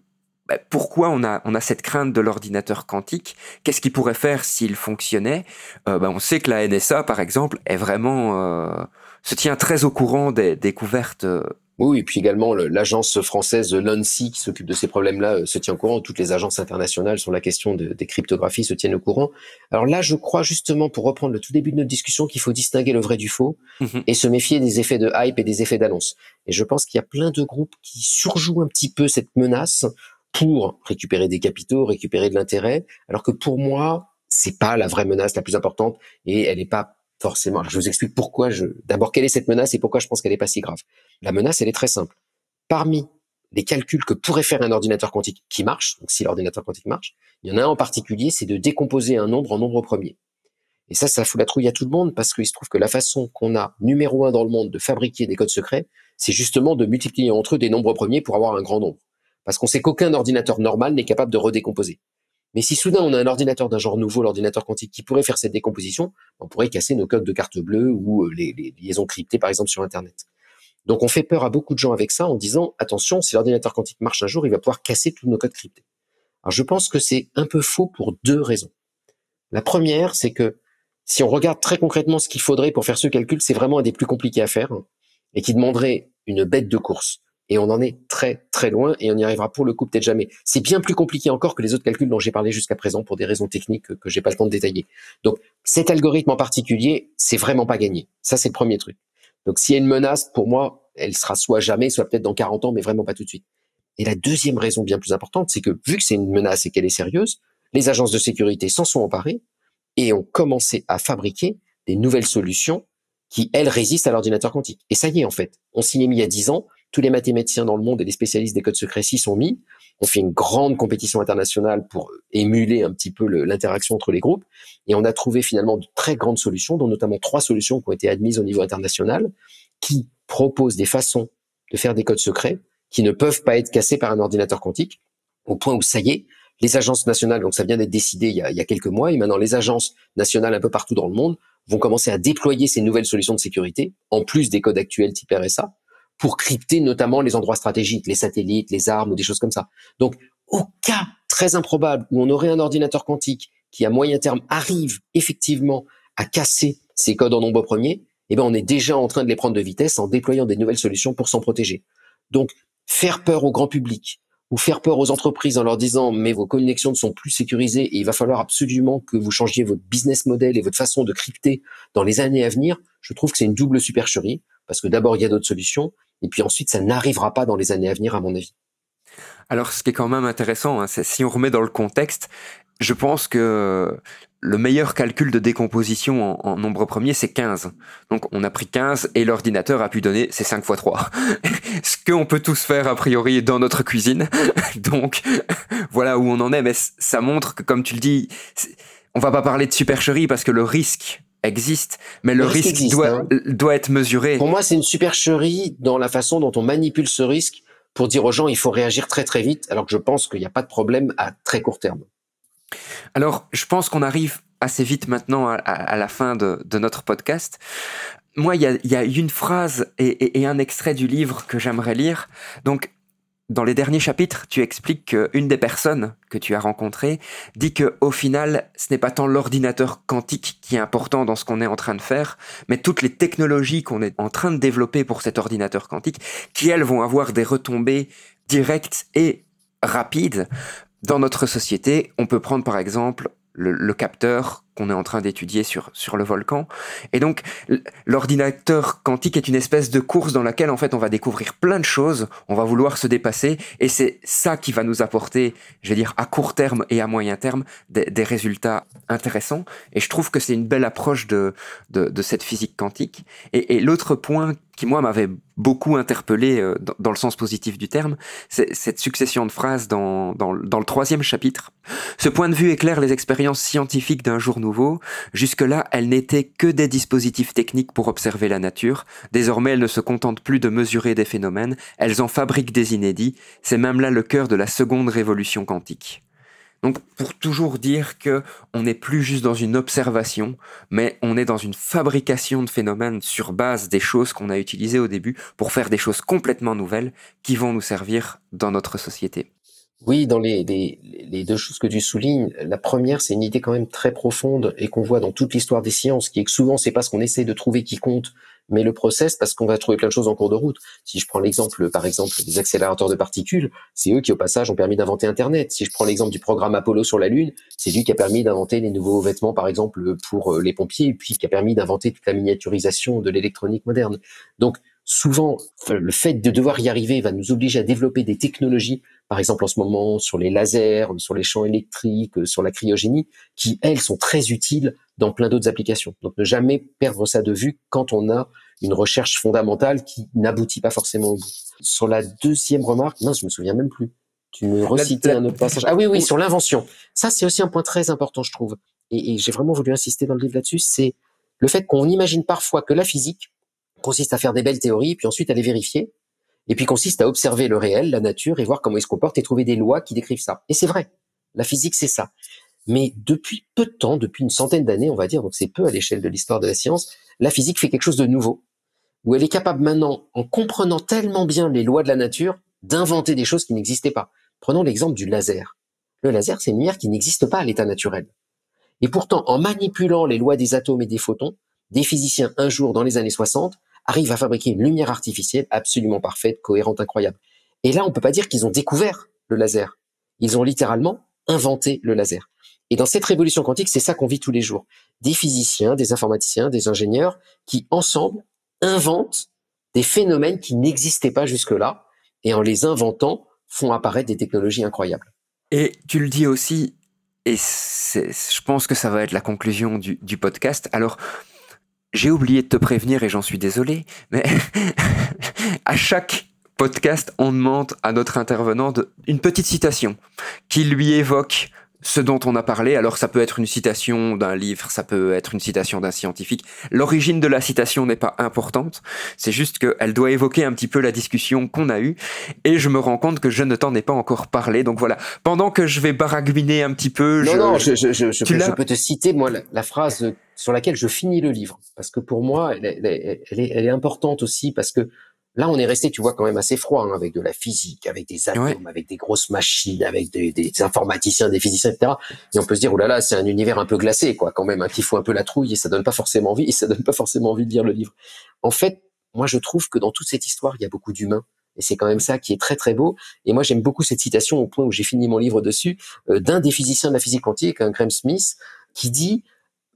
pourquoi on a, on a cette crainte de l'ordinateur quantique? Qu'est-ce qu'il pourrait faire s'il fonctionnait? Euh, bah, On sait que la NSA, par exemple, est vraiment euh, se tient très au courant des découvertes. Euh. Oui, et puis également l'agence française l'ANSI qui s'occupe de ces problèmes-là se tient au courant. Toutes les agences internationales sur la question des cryptographies se tiennent au courant. Alors là, je crois justement, pour reprendre le tout début de notre discussion, qu'il faut distinguer le vrai du faux mmh et se méfier des effets de hype et des effets d'annonce. Et je pense qu'il y a plein de groupes qui surjouent un petit peu cette menace pour récupérer des capitaux, récupérer de l'intérêt, alors que pour moi, c'est pas la vraie menace la plus importante et elle n'est pas forcément. Alors je vous explique pourquoi je. D'abord, quelle est cette menace et pourquoi je pense qu'elle n'est pas si grave. La menace, elle est très simple. Parmi les calculs que pourrait faire un ordinateur quantique qui marche, donc si l'ordinateur quantique marche, il y en a un en particulier, c'est de décomposer un nombre en nombre premier. Et ça, ça fout la trouille à tout le monde parce qu'il se trouve que la façon qu'on a numéro un dans le monde de fabriquer des codes secrets, c'est justement de multiplier entre eux des nombres premiers pour avoir un grand nombre parce qu'on sait qu'aucun ordinateur normal n'est capable de redécomposer. Mais si soudain on a un ordinateur d'un genre nouveau, l'ordinateur quantique, qui pourrait faire cette décomposition, on pourrait casser nos codes de carte bleue ou euh, les, liaisons cryptées, par exemple, sur Internet. Donc on fait peur à beaucoup de gens avec ça en disant, attention, si l'ordinateur quantique marche un jour, il va pouvoir casser tous nos codes cryptés. Alors je pense que c'est un peu faux pour deux raisons. La première, c'est que si on regarde très concrètement ce qu'il faudrait pour faire ce calcul, c'est vraiment un des plus compliqués à faire hein, et qui demanderait une bête de course et on en est très très loin et on y arrivera pour le coup peut-être jamais. C'est bien plus compliqué encore que les autres calculs dont j'ai parlé jusqu'à présent pour des raisons techniques que, j'ai pas le temps de détailler. Donc cet algorithme en particulier, c'est vraiment pas gagné. Ça c'est le premier truc. Donc s'il y a une menace, pour moi, elle sera soit jamais, soit peut-être dans 40 ans, mais vraiment pas tout de suite. Et la deuxième raison bien plus importante, c'est que vu que c'est une menace et qu'elle est sérieuse, les agences de sécurité s'en sont emparées et ont commencé à fabriquer des nouvelles solutions qui, elles, résistent à l'ordinateur quantique. Et ça y est, en fait. On s'y est mis il y a 10 ans tous les mathématiciens dans le monde et les spécialistes des codes secrets s'y sont mis. On fait une grande compétition internationale pour émuler un petit peu l'interaction entre les groupes. Et on a trouvé finalement de très grandes solutions, dont notamment trois solutions qui ont été admises au niveau international, qui proposent des façons de faire des codes secrets qui ne peuvent pas être cassés par un ordinateur quantique, au point où ça y est, les agences nationales, donc ça vient d'être décidé il y, a, il y a quelques mois, et maintenant les agences nationales un peu partout dans le monde vont commencer à déployer ces nouvelles solutions de sécurité, en plus des codes actuels type RSA, pour crypter notamment les endroits stratégiques, les satellites, les armes ou des choses comme ça. Donc, au cas très improbable où on aurait un ordinateur quantique qui, à moyen terme, arrive effectivement à casser ces codes en nombre premier, eh ben, on est déjà en train de les prendre de vitesse en déployant des nouvelles solutions pour s'en protéger. Donc, faire peur au grand public ou faire peur aux entreprises en leur disant mais vos connexions ne sont plus sécurisées et il va falloir absolument que vous changiez votre business model et votre façon de crypter dans les années à venir, je trouve que c'est une double supercherie parce que d'abord il y a d'autres solutions et puis ensuite, ça n'arrivera pas dans les années à venir, à mon avis. Alors, ce qui est quand même intéressant, hein, c'est si on remet dans le contexte, je pense que le meilleur calcul de décomposition en, nombre premier, c'est 15. Donc on a pris 15 et l'ordinateur a pu donner c'est 5 fois 3. Ce qu'on peut tous faire a priori dans notre cuisine. Donc voilà où on en est. Mais ça montre que, comme tu le dis, on va pas parler de supercherie parce que le risque existe, mais le, risque, doit, hein? doit être mesuré. Pour moi, c'est une supercherie dans la façon dont on manipule ce risque pour dire aux gens il faut réagir très très vite, alors que je pense qu'il n'y a pas de problème à très court terme. Alors, je pense qu'on arrive assez vite maintenant à, la fin de, notre podcast. Moi, il y a, une phrase et, et, un extrait du livre que j'aimerais lire. Donc, dans les derniers chapitres, tu expliques qu'une des personnes que tu as rencontrées dit que au final, ce n'est pas tant l'ordinateur quantique qui est important dans ce qu'on est en train de faire, mais toutes les technologies qu'on est en train de développer pour cet ordinateur quantique, qui elles vont avoir des retombées directes et rapides dans notre société. On peut prendre par exemple le, capteur qu'on est en train d'étudier sur, sur le volcan. Et donc, l'ordinateur quantique est une espèce de course dans laquelle, en fait, on va découvrir plein de choses, on va vouloir se dépasser, et c'est ça qui va nous apporter, je vais dire, à court terme et à moyen terme, des, résultats intéressants. Et je trouve que c'est une belle approche de, de, cette physique quantique. Et, l'autre point qui, moi, m'avait beaucoup interpellé euh, dans, le sens positif du terme, c'est cette succession de phrases dans, dans, dans le troisième chapitre. Ce point de vue éclaire les expériences scientifiques d'un jour nouveau. Jusque-là, elles n'étaient que des dispositifs techniques pour observer la nature. Désormais, elles ne se contentent plus de mesurer des phénomènes, elles en fabriquent des inédits. C'est même là le cœur de la seconde révolution quantique. Donc, pour toujours dire que on n'est plus juste dans une observation, mais on est dans une fabrication de phénomènes sur base des choses qu'on a utilisées au début pour faire des choses complètement nouvelles qui vont nous servir dans notre société. Oui, dans les, les, deux choses que tu soulignes, la première, c'est une idée quand même très profonde et qu'on voit dans toute l'histoire des sciences, qui est que souvent, c'est pas ce qu'on essaie de trouver qui compte, mais le process, parce qu'on va trouver plein de choses en cours de route. Si je prends l'exemple, par exemple, des accélérateurs de particules, c'est eux qui, au passage, ont permis d'inventer Internet. Si je prends l'exemple du programme Apollo sur la Lune, c'est lui qui a permis d'inventer les nouveaux vêtements, par exemple, pour euh, les pompiers, et puis qui a permis d'inventer toute la miniaturisation de l'électronique moderne. Donc, souvent, le fait de devoir y arriver va nous obliger à développer des technologies, par exemple en ce moment sur les lasers, sur les champs électriques, sur la cryogénie, qui, elles, sont très utiles dans plein d'autres applications. Donc ne jamais perdre ça de vue quand on a une recherche fondamentale qui n'aboutit pas forcément au bout. Sur la deuxième remarque, non, je me souviens même plus. Tu me recitais un autre passage. Ah oui, oui, sur l'invention. Ça, c'est aussi un point très important, je trouve. Et, et j'ai vraiment voulu insister dans le livre là-dessus. C'est le fait qu'on imagine parfois que la physique consiste à faire des belles théories, puis ensuite à les vérifier, et puis consiste à observer le réel, la nature, et voir comment il se comporte, et trouver des lois qui décrivent ça. Et c'est vrai. La physique, c'est ça. Mais depuis peu de temps, depuis une centaine d'années, on va dire, donc c'est peu à l'échelle de l'histoire de la science, la physique fait quelque chose de nouveau, où elle est capable maintenant, en comprenant tellement bien les lois de la nature, d'inventer des choses qui n'existaient pas. Prenons l'exemple du laser. Le laser, c'est une lumière qui n'existe pas à l'état naturel. Et pourtant, en manipulant les lois des atomes et des photons, des physiciens, un jour, dans les années 60, arrivent à fabriquer une lumière artificielle absolument parfaite, cohérente, incroyable. Et là, on peut pas dire qu'ils ont découvert le laser. Ils ont littéralement inventé le laser. Et dans cette révolution quantique, c'est ça qu'on vit tous les jours. Des physiciens, des informaticiens, des ingénieurs qui, ensemble, inventent des phénomènes qui n'existaient pas jusque-là et en les inventant, font apparaître des technologies incroyables. Et tu le dis aussi, et je pense que ça va être la conclusion du, du podcast. Alors, j'ai oublié de te prévenir et j'en suis désolé, mais à chaque podcast, on demande à notre intervenant une petite citation qui lui évoque ce dont on a parlé. Alors ça peut être une citation d'un livre, ça peut être une citation d'un scientifique. L'origine de la citation n'est pas importante, c'est juste qu'elle doit évoquer un petit peu la discussion qu'on a eue. Et je me rends compte que je ne t'en ai pas encore parlé. Donc voilà, pendant que je vais baragouiner un petit peu... Non, je, non, je, je, je, peux, te citer, moi, la, phrase sur laquelle je finis le livre. Parce que pour moi, elle, elle, est, elle, est, elle est, importante aussi parce que là, on est resté, tu vois, quand même assez froid, hein, avec de la physique, avec des atomes, ouais. avec des grosses machines, avec des, des, informaticiens, des physiciens, etc. Et on peut se dire, oh là là, c'est un univers un peu glacé, quoi, quand même, hein, qu'il faut un peu la trouille et ça donne pas forcément envie, et ça donne pas forcément envie de lire le livre. En fait, moi, je trouve que dans toute cette histoire, il y a beaucoup d'humains. Et c'est quand même ça qui est très très beau. Et moi j'aime beaucoup cette citation au point où j'ai fini mon livre dessus euh, d'un des physiciens de la physique quantique, un Graham Smith, qui dit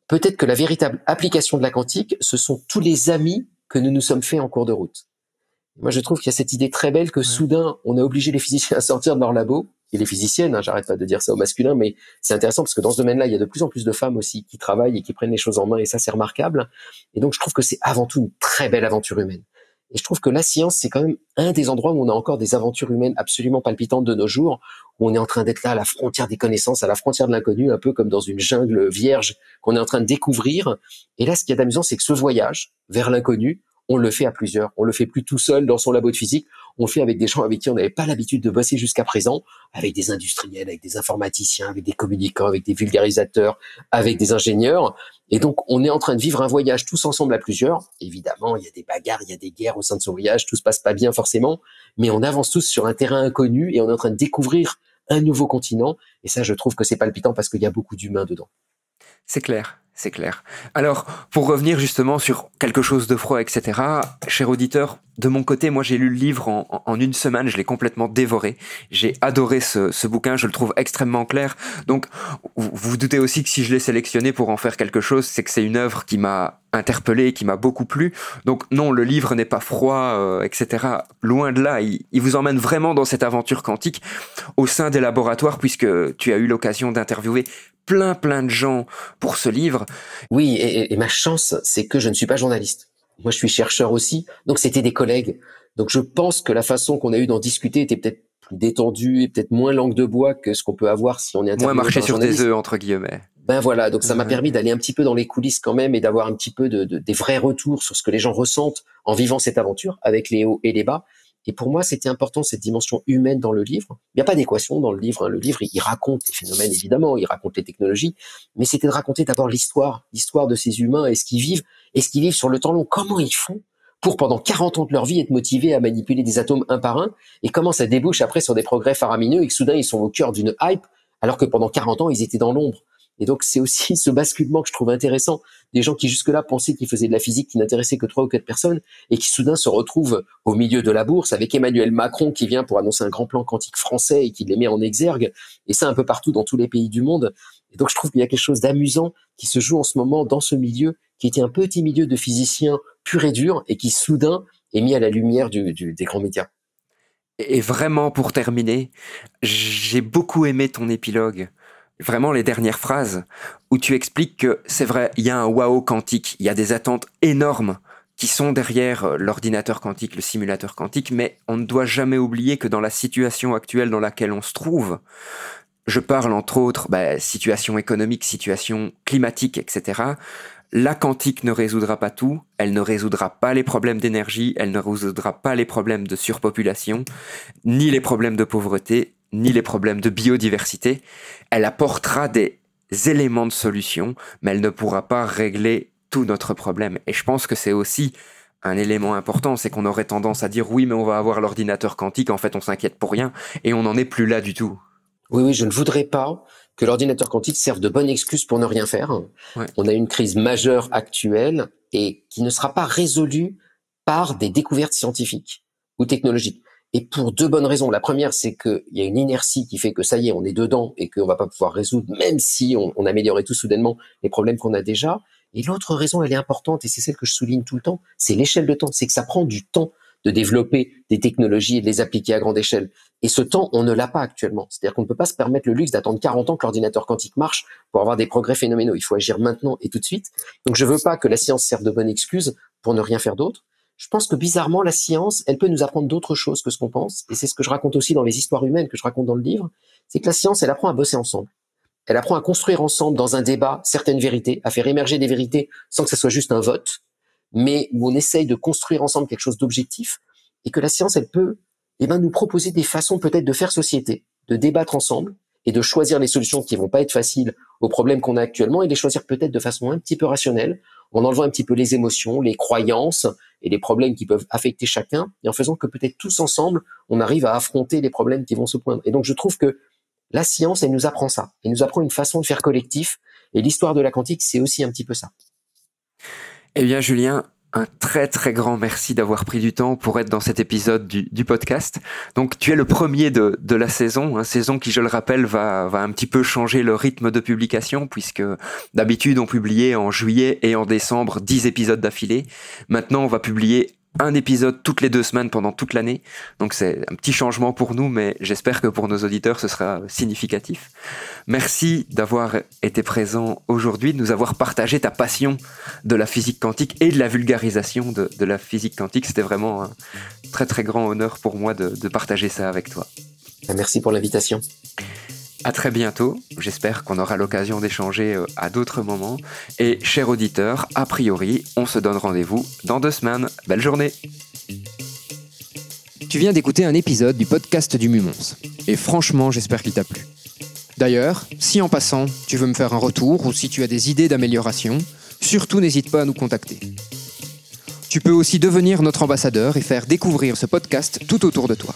peut-être que la véritable application de la quantique, ce sont tous les amis que nous nous sommes faits en cours de route. Moi je trouve qu'il y a cette idée très belle que ouais. soudain on a obligé les physiciens à sortir de leur labo et les physiciennes. Hein, J'arrête pas de dire ça au masculin, mais c'est intéressant parce que dans ce domaine-là il y a de plus en plus de femmes aussi qui travaillent et qui prennent les choses en main et ça c'est remarquable. Et donc je trouve que c'est avant tout une très belle aventure humaine. Et je trouve que la science, c'est quand même un des endroits où on a encore des aventures humaines absolument palpitantes de nos jours, où on est en train d'être là à la frontière des connaissances, à la frontière de l'inconnu, un peu comme dans une jungle vierge qu'on est en train de découvrir. Et là, ce qui est amusant, c'est que ce voyage vers l'inconnu, on le fait à plusieurs. On le fait plus tout seul dans son labo de physique. On le fait avec des gens avec qui on n'avait pas l'habitude de bosser jusqu'à présent, avec des industriels, avec des informaticiens, avec des communicants, avec des vulgarisateurs, avec des ingénieurs. Et donc, on est en train de vivre un voyage tous ensemble à plusieurs. Évidemment, il y a des bagarres, il y a des guerres au sein de ce voyage, tout se passe pas bien forcément, mais on avance tous sur un terrain inconnu et on est en train de découvrir un nouveau continent. Et ça, je trouve que c'est palpitant parce qu'il y a beaucoup d'humains dedans. C'est clair. C'est clair. Alors, pour revenir justement sur quelque chose de froid, etc., cher auditeur, de mon côté, moi j'ai lu le livre en, une semaine, je l'ai complètement dévoré. J'ai adoré ce, bouquin, je le trouve extrêmement clair. Donc, vous vous doutez aussi que si je l'ai sélectionné pour en faire quelque chose, c'est que c'est une œuvre qui m'a interpellé qui m'a beaucoup plu. Donc non, le livre n'est pas froid, euh, etc. Loin de là, il, vous emmène vraiment dans cette aventure quantique au sein des laboratoires, puisque tu as eu l'occasion d'interviewer plein plein de gens pour ce livre. Oui, et, et ma chance, c'est que je ne suis pas journaliste. Moi, je suis chercheur aussi, donc c'était des collègues. Donc je pense que la façon qu'on a eu d'en discuter était peut-être plus détendue et peut-être moins langue de bois que ce qu'on peut avoir si on est moins marché sur des œufs entre guillemets. Ben voilà, donc ça m'a permis d'aller un petit peu dans les coulisses quand même et d'avoir un petit peu de, de, des vrais retours sur ce que les gens ressentent en vivant cette aventure avec les hauts et les bas. Et pour moi, c'était important cette dimension humaine dans le livre. Il n'y a pas d'équation dans le livre. Hein. Le livre, il raconte les phénomènes, évidemment, il raconte les technologies, mais c'était de raconter d'abord l'histoire, l'histoire de ces humains et ce qu'ils vivent, et ce qu'ils vivent sur le temps long. Comment ils font pour, pendant 40 ans de leur vie, être motivés à manipuler des atomes un par un, et comment ça débouche après sur des progrès faramineux, et que soudain, ils sont au cœur d'une hype, alors que pendant 40 ans, ils étaient dans l'ombre. Et donc c'est aussi ce basculement que je trouve intéressant, des gens qui jusque-là pensaient qu'ils faisaient de la physique qui n'intéressait que trois ou quatre personnes et qui soudain se retrouvent au milieu de la bourse avec Emmanuel Macron qui vient pour annoncer un grand plan quantique français et qui les met en exergue, et ça un peu partout dans tous les pays du monde. Et donc je trouve qu'il y a quelque chose d'amusant qui se joue en ce moment dans ce milieu qui était un petit milieu de physiciens pur et dur et qui soudain est mis à la lumière du, des grands médias. Et vraiment pour terminer, j'ai beaucoup aimé ton épilogue vraiment les dernières phrases où tu expliques que c'est vrai, il y a un wow quantique, il y a des attentes énormes qui sont derrière l'ordinateur quantique, le simulateur quantique, mais on ne doit jamais oublier que dans la situation actuelle dans laquelle on se trouve, je parle entre autres bah, situation économique, situation climatique, etc. La quantique ne résoudra pas tout, elle ne résoudra pas les problèmes d'énergie, elle ne résoudra pas les problèmes de surpopulation, ni les problèmes de pauvreté, ni les problèmes de biodiversité. Elle apportera des éléments de solution, mais elle ne pourra pas régler tout notre problème. Et je pense que c'est aussi un élément important, c'est qu'on aurait tendance à dire oui, mais on va avoir l'ordinateur quantique, en fait on s'inquiète pour rien, et on n'en est plus là du tout. Oui, oui, je ne voudrais pas que l'ordinateur quantique serve de bonne excuse pour ne rien faire. Ouais. On a une crise majeure actuelle et qui ne sera pas résolue par des découvertes scientifiques ou technologiques. Et pour deux bonnes raisons. La première, c'est qu'il y a une inertie qui fait que ça y est, on est dedans et qu'on va pas pouvoir résoudre, même si on, on améliorait tout soudainement les problèmes qu'on a déjà. Et l'autre raison, elle est importante et c'est celle que je souligne tout le temps, c'est l'échelle de temps. C'est que ça prend du temps de développer des technologies et de les appliquer à grande échelle. Et ce temps, on ne l'a pas actuellement. C'est-à-dire qu'on ne peut pas se permettre le luxe d'attendre 40 ans que l'ordinateur quantique marche pour avoir des progrès phénoménaux. Il faut agir maintenant et tout de suite. Donc je veux pas que la science serve de bonne excuse pour ne rien faire d'autre je pense que bizarrement, la science, elle peut nous apprendre d'autres choses que ce qu'on pense. Et c'est ce que je raconte aussi dans les histoires humaines que je raconte dans le livre. C'est que la science, elle apprend à bosser ensemble. Elle apprend à construire ensemble dans un débat certaines vérités, à faire émerger des vérités sans que ce soit juste un vote, mais où on essaye de construire ensemble quelque chose d'objectif. Et que la science, elle peut, eh ben, nous proposer des façons peut-être de faire société, de débattre ensemble et de choisir les solutions qui vont pas être faciles aux problèmes qu'on a actuellement et les choisir peut-être de façon un petit peu rationnelle, en enlevant un petit peu les émotions, les croyances et les problèmes qui peuvent affecter chacun, et en faisant que peut-être tous ensemble, on arrive à affronter les problèmes qui vont se poindre. Et donc je trouve que la science, elle nous apprend ça, elle nous apprend une façon de faire collectif, et l'histoire de la quantique, c'est aussi un petit peu ça. Eh bien, Julien, un très très grand merci d'avoir pris du temps pour être dans cet épisode du, podcast. Donc tu es le premier de, la saison, une saison qui je le rappelle va, va un petit peu changer le rythme de publication puisque d'habitude on publiait en juillet et en décembre 10 épisodes d'affilée. Maintenant on va publier un épisode toutes les deux semaines pendant toute l'année. Donc c'est un petit changement pour nous, mais j'espère que pour nos auditeurs, ce sera significatif. Merci d'avoir été présent aujourd'hui, de nous avoir partagé ta passion de la physique quantique et de la vulgarisation de, la physique quantique. C'était vraiment un très très grand honneur pour moi de, de partager ça avec toi. Merci pour l'invitation. À très bientôt. J'espère qu'on aura l'occasion d'échanger euh, à d'autres moments. Et chers auditeurs, a priori, on se donne rendez-vous dans deux semaines. Belle journée. Tu viens d'écouter un épisode du podcast du Mumons. Et franchement, j'espère qu'il t'a plu. D'ailleurs, si en passant, tu veux me faire un retour ou si tu as des idées d'amélioration, surtout n'hésite pas à nous contacter. Tu peux aussi devenir notre ambassadeur et faire découvrir ce podcast tout autour de toi.